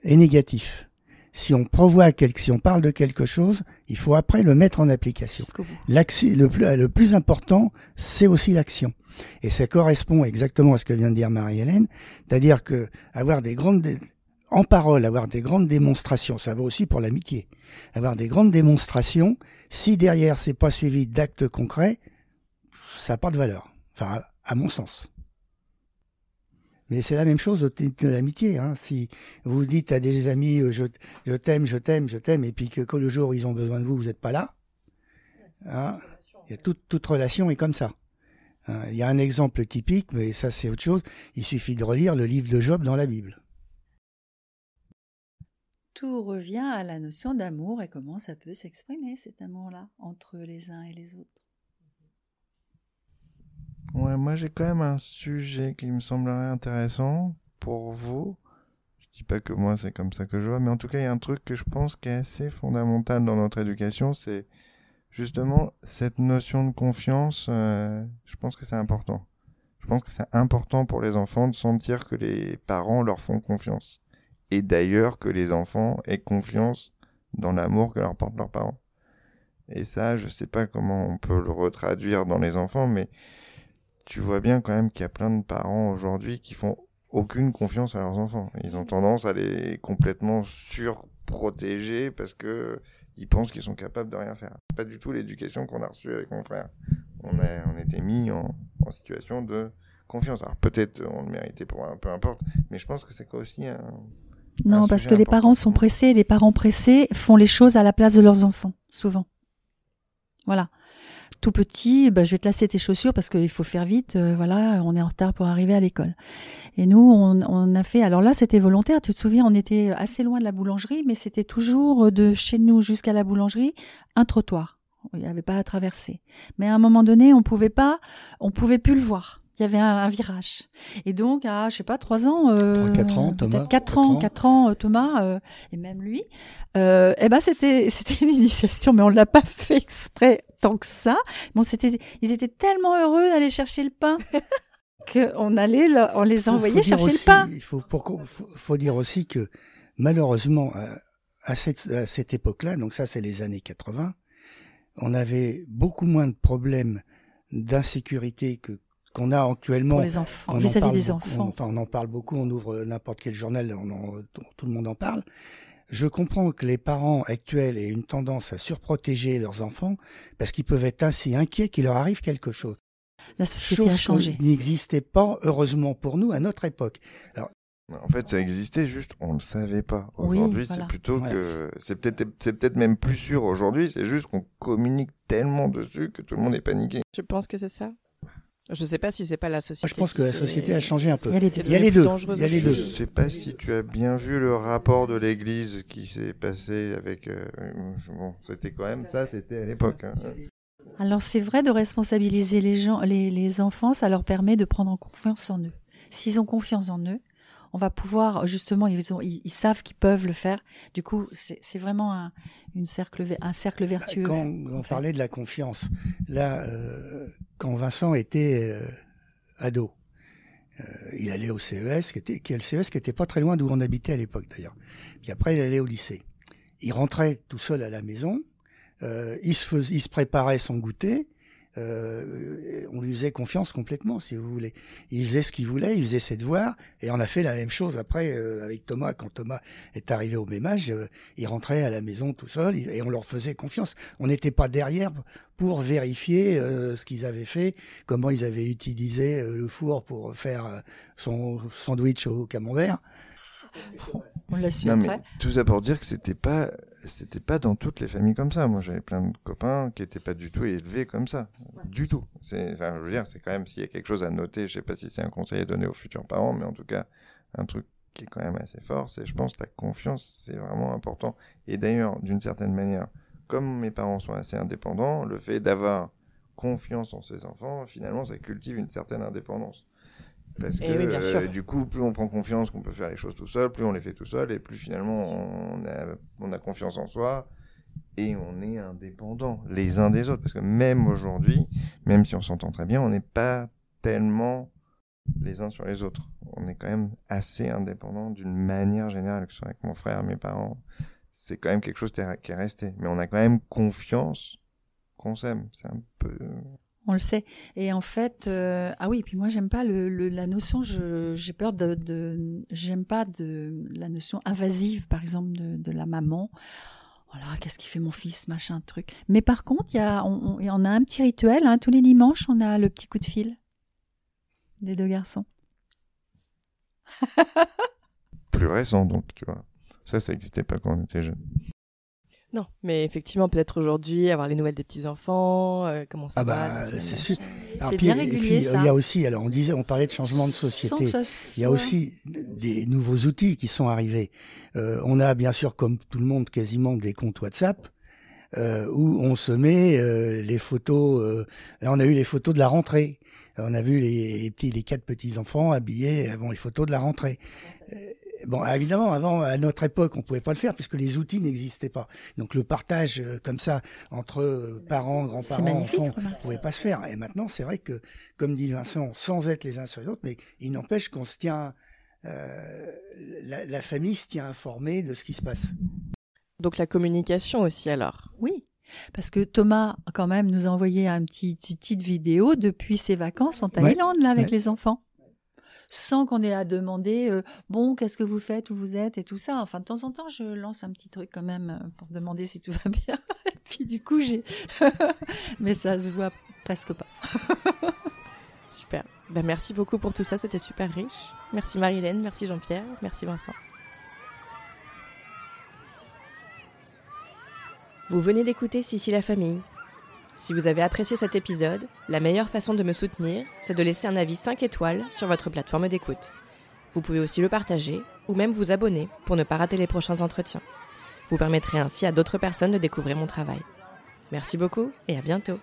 est négatif. Si on prévoit quelque, si on parle de quelque chose, il faut après le mettre en application. L'action, le plus, le plus important, c'est aussi l'action. Et ça correspond exactement à ce que vient de dire Marie-Hélène, c'est-à-dire que avoir des grandes, en parole, avoir des grandes démonstrations, ça va aussi pour l'amitié. Avoir des grandes démonstrations, si derrière c'est pas suivi d'actes concrets, ça n'a pas de valeur. Enfin, à, mon sens. Mais c'est la même chose de l'amitié. Hein. Si vous dites à des amis euh, je, t'aime, je t'aime, je t'aime, et puis que, le jour ils ont besoin de vous, vous n'êtes pas là, hein, toute relation est comme ça. Hein. Il y a un exemple typique, mais ça c'est autre chose. Il suffit de relire le livre de Job dans la Bible tout revient à la notion d'amour et comment ça peut s'exprimer cet amour-là entre les uns et les autres. Moi j'ai quand même un sujet qui me semblerait intéressant pour vous. Je dis pas que moi c'est comme ça que je vois, mais en tout cas il y a un truc que je pense qui est assez fondamental dans notre éducation, c'est justement cette notion de confiance. Euh, je pense que c'est important. Je pense que c'est important pour les enfants de sentir que les parents leur font confiance et d'ailleurs que les enfants aient confiance dans l'amour que leur portent leurs parents. Et ça, je sais pas comment on peut le retraduire dans les enfants, mais tu vois bien quand même qu'il y a plein de parents aujourd'hui qui font aucune confiance à leurs enfants. Ils ont tendance à les complètement surprotéger parce que ils pensent qu'ils sont capables de rien faire. Pas du tout l'éducation qu'on a reçue avec mon frère. On a, on était mis en, en situation de confiance. Alors peut-être on le méritait pour un, peu importe, mais je pense que c'est aussi un, Non, un parce que les parents sont pressés, les parents pressés font les choses à la place de leurs enfants, souvent. Voilà. Tout petit, bah, je vais te lasser tes chaussures parce qu'il faut faire vite. euh, voilà, on est en retard pour arriver à l'école. Et nous, on, on a fait. Alors là, c'était volontaire. Tu te souviens, on était assez loin de la boulangerie, mais c'était toujours de chez nous jusqu'à la boulangerie un trottoir. Il n'y avait pas à traverser. Mais à un moment donné, on pouvait pas, on pouvait plus le voir. Il y avait un, un virage. Et donc, à, je sais pas, trois ans, euh, Trois, quatre ans, Thomas, peut-être quatre quatre ans, ans. quatre ans, euh, Thomas, euh, et même lui, euh, eh ben c'était c'était une initiation, mais on l'a pas fait exprès tant que ça. Bon, c'était, ils étaient tellement heureux d'aller chercher le pain qu'on allait, on les envoyait chercher aussi- le pain. Il faut, pour faut, faut dire aussi que malheureusement, à, à cette, à cette époque-là, donc ça c'est les années 80, on avait beaucoup moins de problèmes d'insécurité que qu'on a actuellement. Pour les enfants, On en vis-à-vis parle des beaucoup, enfants. On, enfin, on en parle beaucoup, on ouvre n'importe quel journal, on en- tout, le monde en parle. Je comprends que les parents actuels aient une tendance à surprotéger leurs enfants parce qu'ils peuvent être ainsi inquiets qu'il leur arrive quelque chose. La société Chose a changé. qui n'existait pas, heureusement pour nous, à notre époque. En fait, ça existait, juste on le savait pas. Oui, Aujourd'hui, voilà. c'est plutôt Ouais. que c'est peut-être c'est peut-être même plus sûr aujourd'hui. C'est juste qu'on communique tellement dessus que tout le monde est paniqué. Je pense que c'est ça. Je sais pas si c'est pas la société. Je pense que la société a changé un peu. Il y a les deux. Il y a les deux. dangereuse Il y a les aussi. deux. Je sais pas si tu as bien vu le rapport de l'Église qui s'est passé avec. euh, bon, c'était quand même ça, c'était à l'époque. hein. Alors c'est vrai de responsabiliser les gens, les, les enfants, ça leur permet de prendre confiance en eux. S'ils ont confiance en eux, on va pouvoir justement, ils, ont, ils, ils savent qu'ils peuvent le faire. Du coup, c'est vraiment un, une cercle, ver- un cercle vertueux. Quand on parlait de la confiance, là, euh, quand Vincent était euh, ado, euh, il allait au CES, qui était, qui est le CES qui était pas très loin d'où on habitait à l'époque d'ailleurs. Puis après, il allait au lycée. Il rentrait tout seul à la maison, il, se fais- il se préparait son goûter, euh, on lui faisait confiance complètement, si vous voulez. Il faisait ce qu'il voulait, il faisait ses devoirs, et on a fait la même chose après euh, avec Thomas. Quand Thomas est arrivé au même âge, euh, il rentrait à la maison tout seul, et on leur faisait confiance. On n'était pas derrière pour vérifier euh, ce qu'ils avaient fait, comment ils avaient utilisé euh, le four pour faire euh, son sandwich au camembert. On l'a su Non, mais après. tout ça pour dire que c'était pas, c'était pas dans toutes les familles comme ça. Moi, j'avais plein de copains qui étaient pas du tout élevés comme ça, du tout. C'est, enfin, je veux dire, c'est quand même s'il y a quelque chose à noter. Je sais pas si c'est un conseil à donner aux futurs parents, mais en tout cas, un truc qui est quand même assez fort, c'est, je pense, la confiance, c'est vraiment important. Et d'ailleurs, d'une certaine manière, comme mes parents sont assez indépendants, le fait d'avoir confiance en ses enfants, finalement, ça cultive une certaine indépendance. Parce que Eh oui, sûr. euh, du coup, plus on prend confiance qu'on peut faire les choses tout seul, plus on les fait tout seul, et plus finalement on a, on a confiance en soi et on est indépendant les uns des autres. Parce que même aujourd'hui, même si on s'entend très bien, on n'est pas tellement les uns sur les autres. On est quand même assez indépendants d'une manière générale, que ce soit avec mon frère, mes parents. C'est quand même quelque chose qui est resté. Mais on a quand même confiance qu'on s'aime. C'est un peu. On le sait. Et en fait, euh, ah oui, puis moi j'aime pas le, la notion, j'ai peur de, j'aime pas de la notion invasive, par exemple, de, la maman. Voilà, qu'est-ce qui fait mon fils, machin, truc. Mais par contre, il y a, on, on a un petit rituel, hein, tous les dimanches, on a le petit coup de fil des deux garçons. plus récent, donc, tu vois. Ça, ça n'existait pas quand on était jeune. Non, mais effectivement, peut-être aujourd'hui, avoir les nouvelles des petits-enfants, euh, comment ça Ah va. bah, semaine c'est sûr. Alors, puis- bien régulier, puis, euh, ça. Il y a aussi, alors on disait, on parlait de changement de société. ça Il y a aussi des nouveaux outils qui sont arrivés. Euh, on a bien sûr, comme tout le monde, quasiment des comptes WhatsApp euh, où on se met euh, les photos. euh, là, on a eu les photos de la rentrée. On a vu les, les petits, les quatre petits enfants habillés. euh, Bon, les photos de la rentrée. Bon, évidemment, avant, à notre époque, on pouvait pas le faire puisque les outils n'existaient pas. Donc, le partage euh, comme ça entre euh, parents, grands-parents, enfants, remarque. pouvait pas se faire. Et maintenant, c'est vrai que, comme dit Vincent, sans être les uns sur les autres, mais il n'empêche qu'on se tient euh, la, la famille se tient informée de ce qui se passe. Donc la communication aussi alors? Oui, parce que Thomas, quand même, nous a envoyé un petit, une petite vidéo depuis ses vacances en Thaïlande, là, avec ouais. les enfants. Sans qu'on ait à demander, euh, bon, qu'est-ce que vous faites, où vous êtes, et tout ça. Enfin, de temps en temps, je lance un petit truc quand même euh, pour demander si tout va bien. et puis, du coup, j'ai. Mais ça se voit presque pas. Super. Ben, merci beaucoup pour tout ça, c'était super riche. Merci Marilène, merci Jean-Pierre, merci Vincent. Vous venez d'écouter Sissi la famille. Si vous avez apprécié cet épisode, la meilleure façon de me soutenir, c'est de laisser un avis 5 étoiles sur votre plateforme d'écoute. Vous pouvez aussi le partager ou même vous abonner pour ne pas rater les prochains entretiens. Vous permettrez ainsi à d'autres personnes de découvrir mon travail. Merci beaucoup et à bientôt.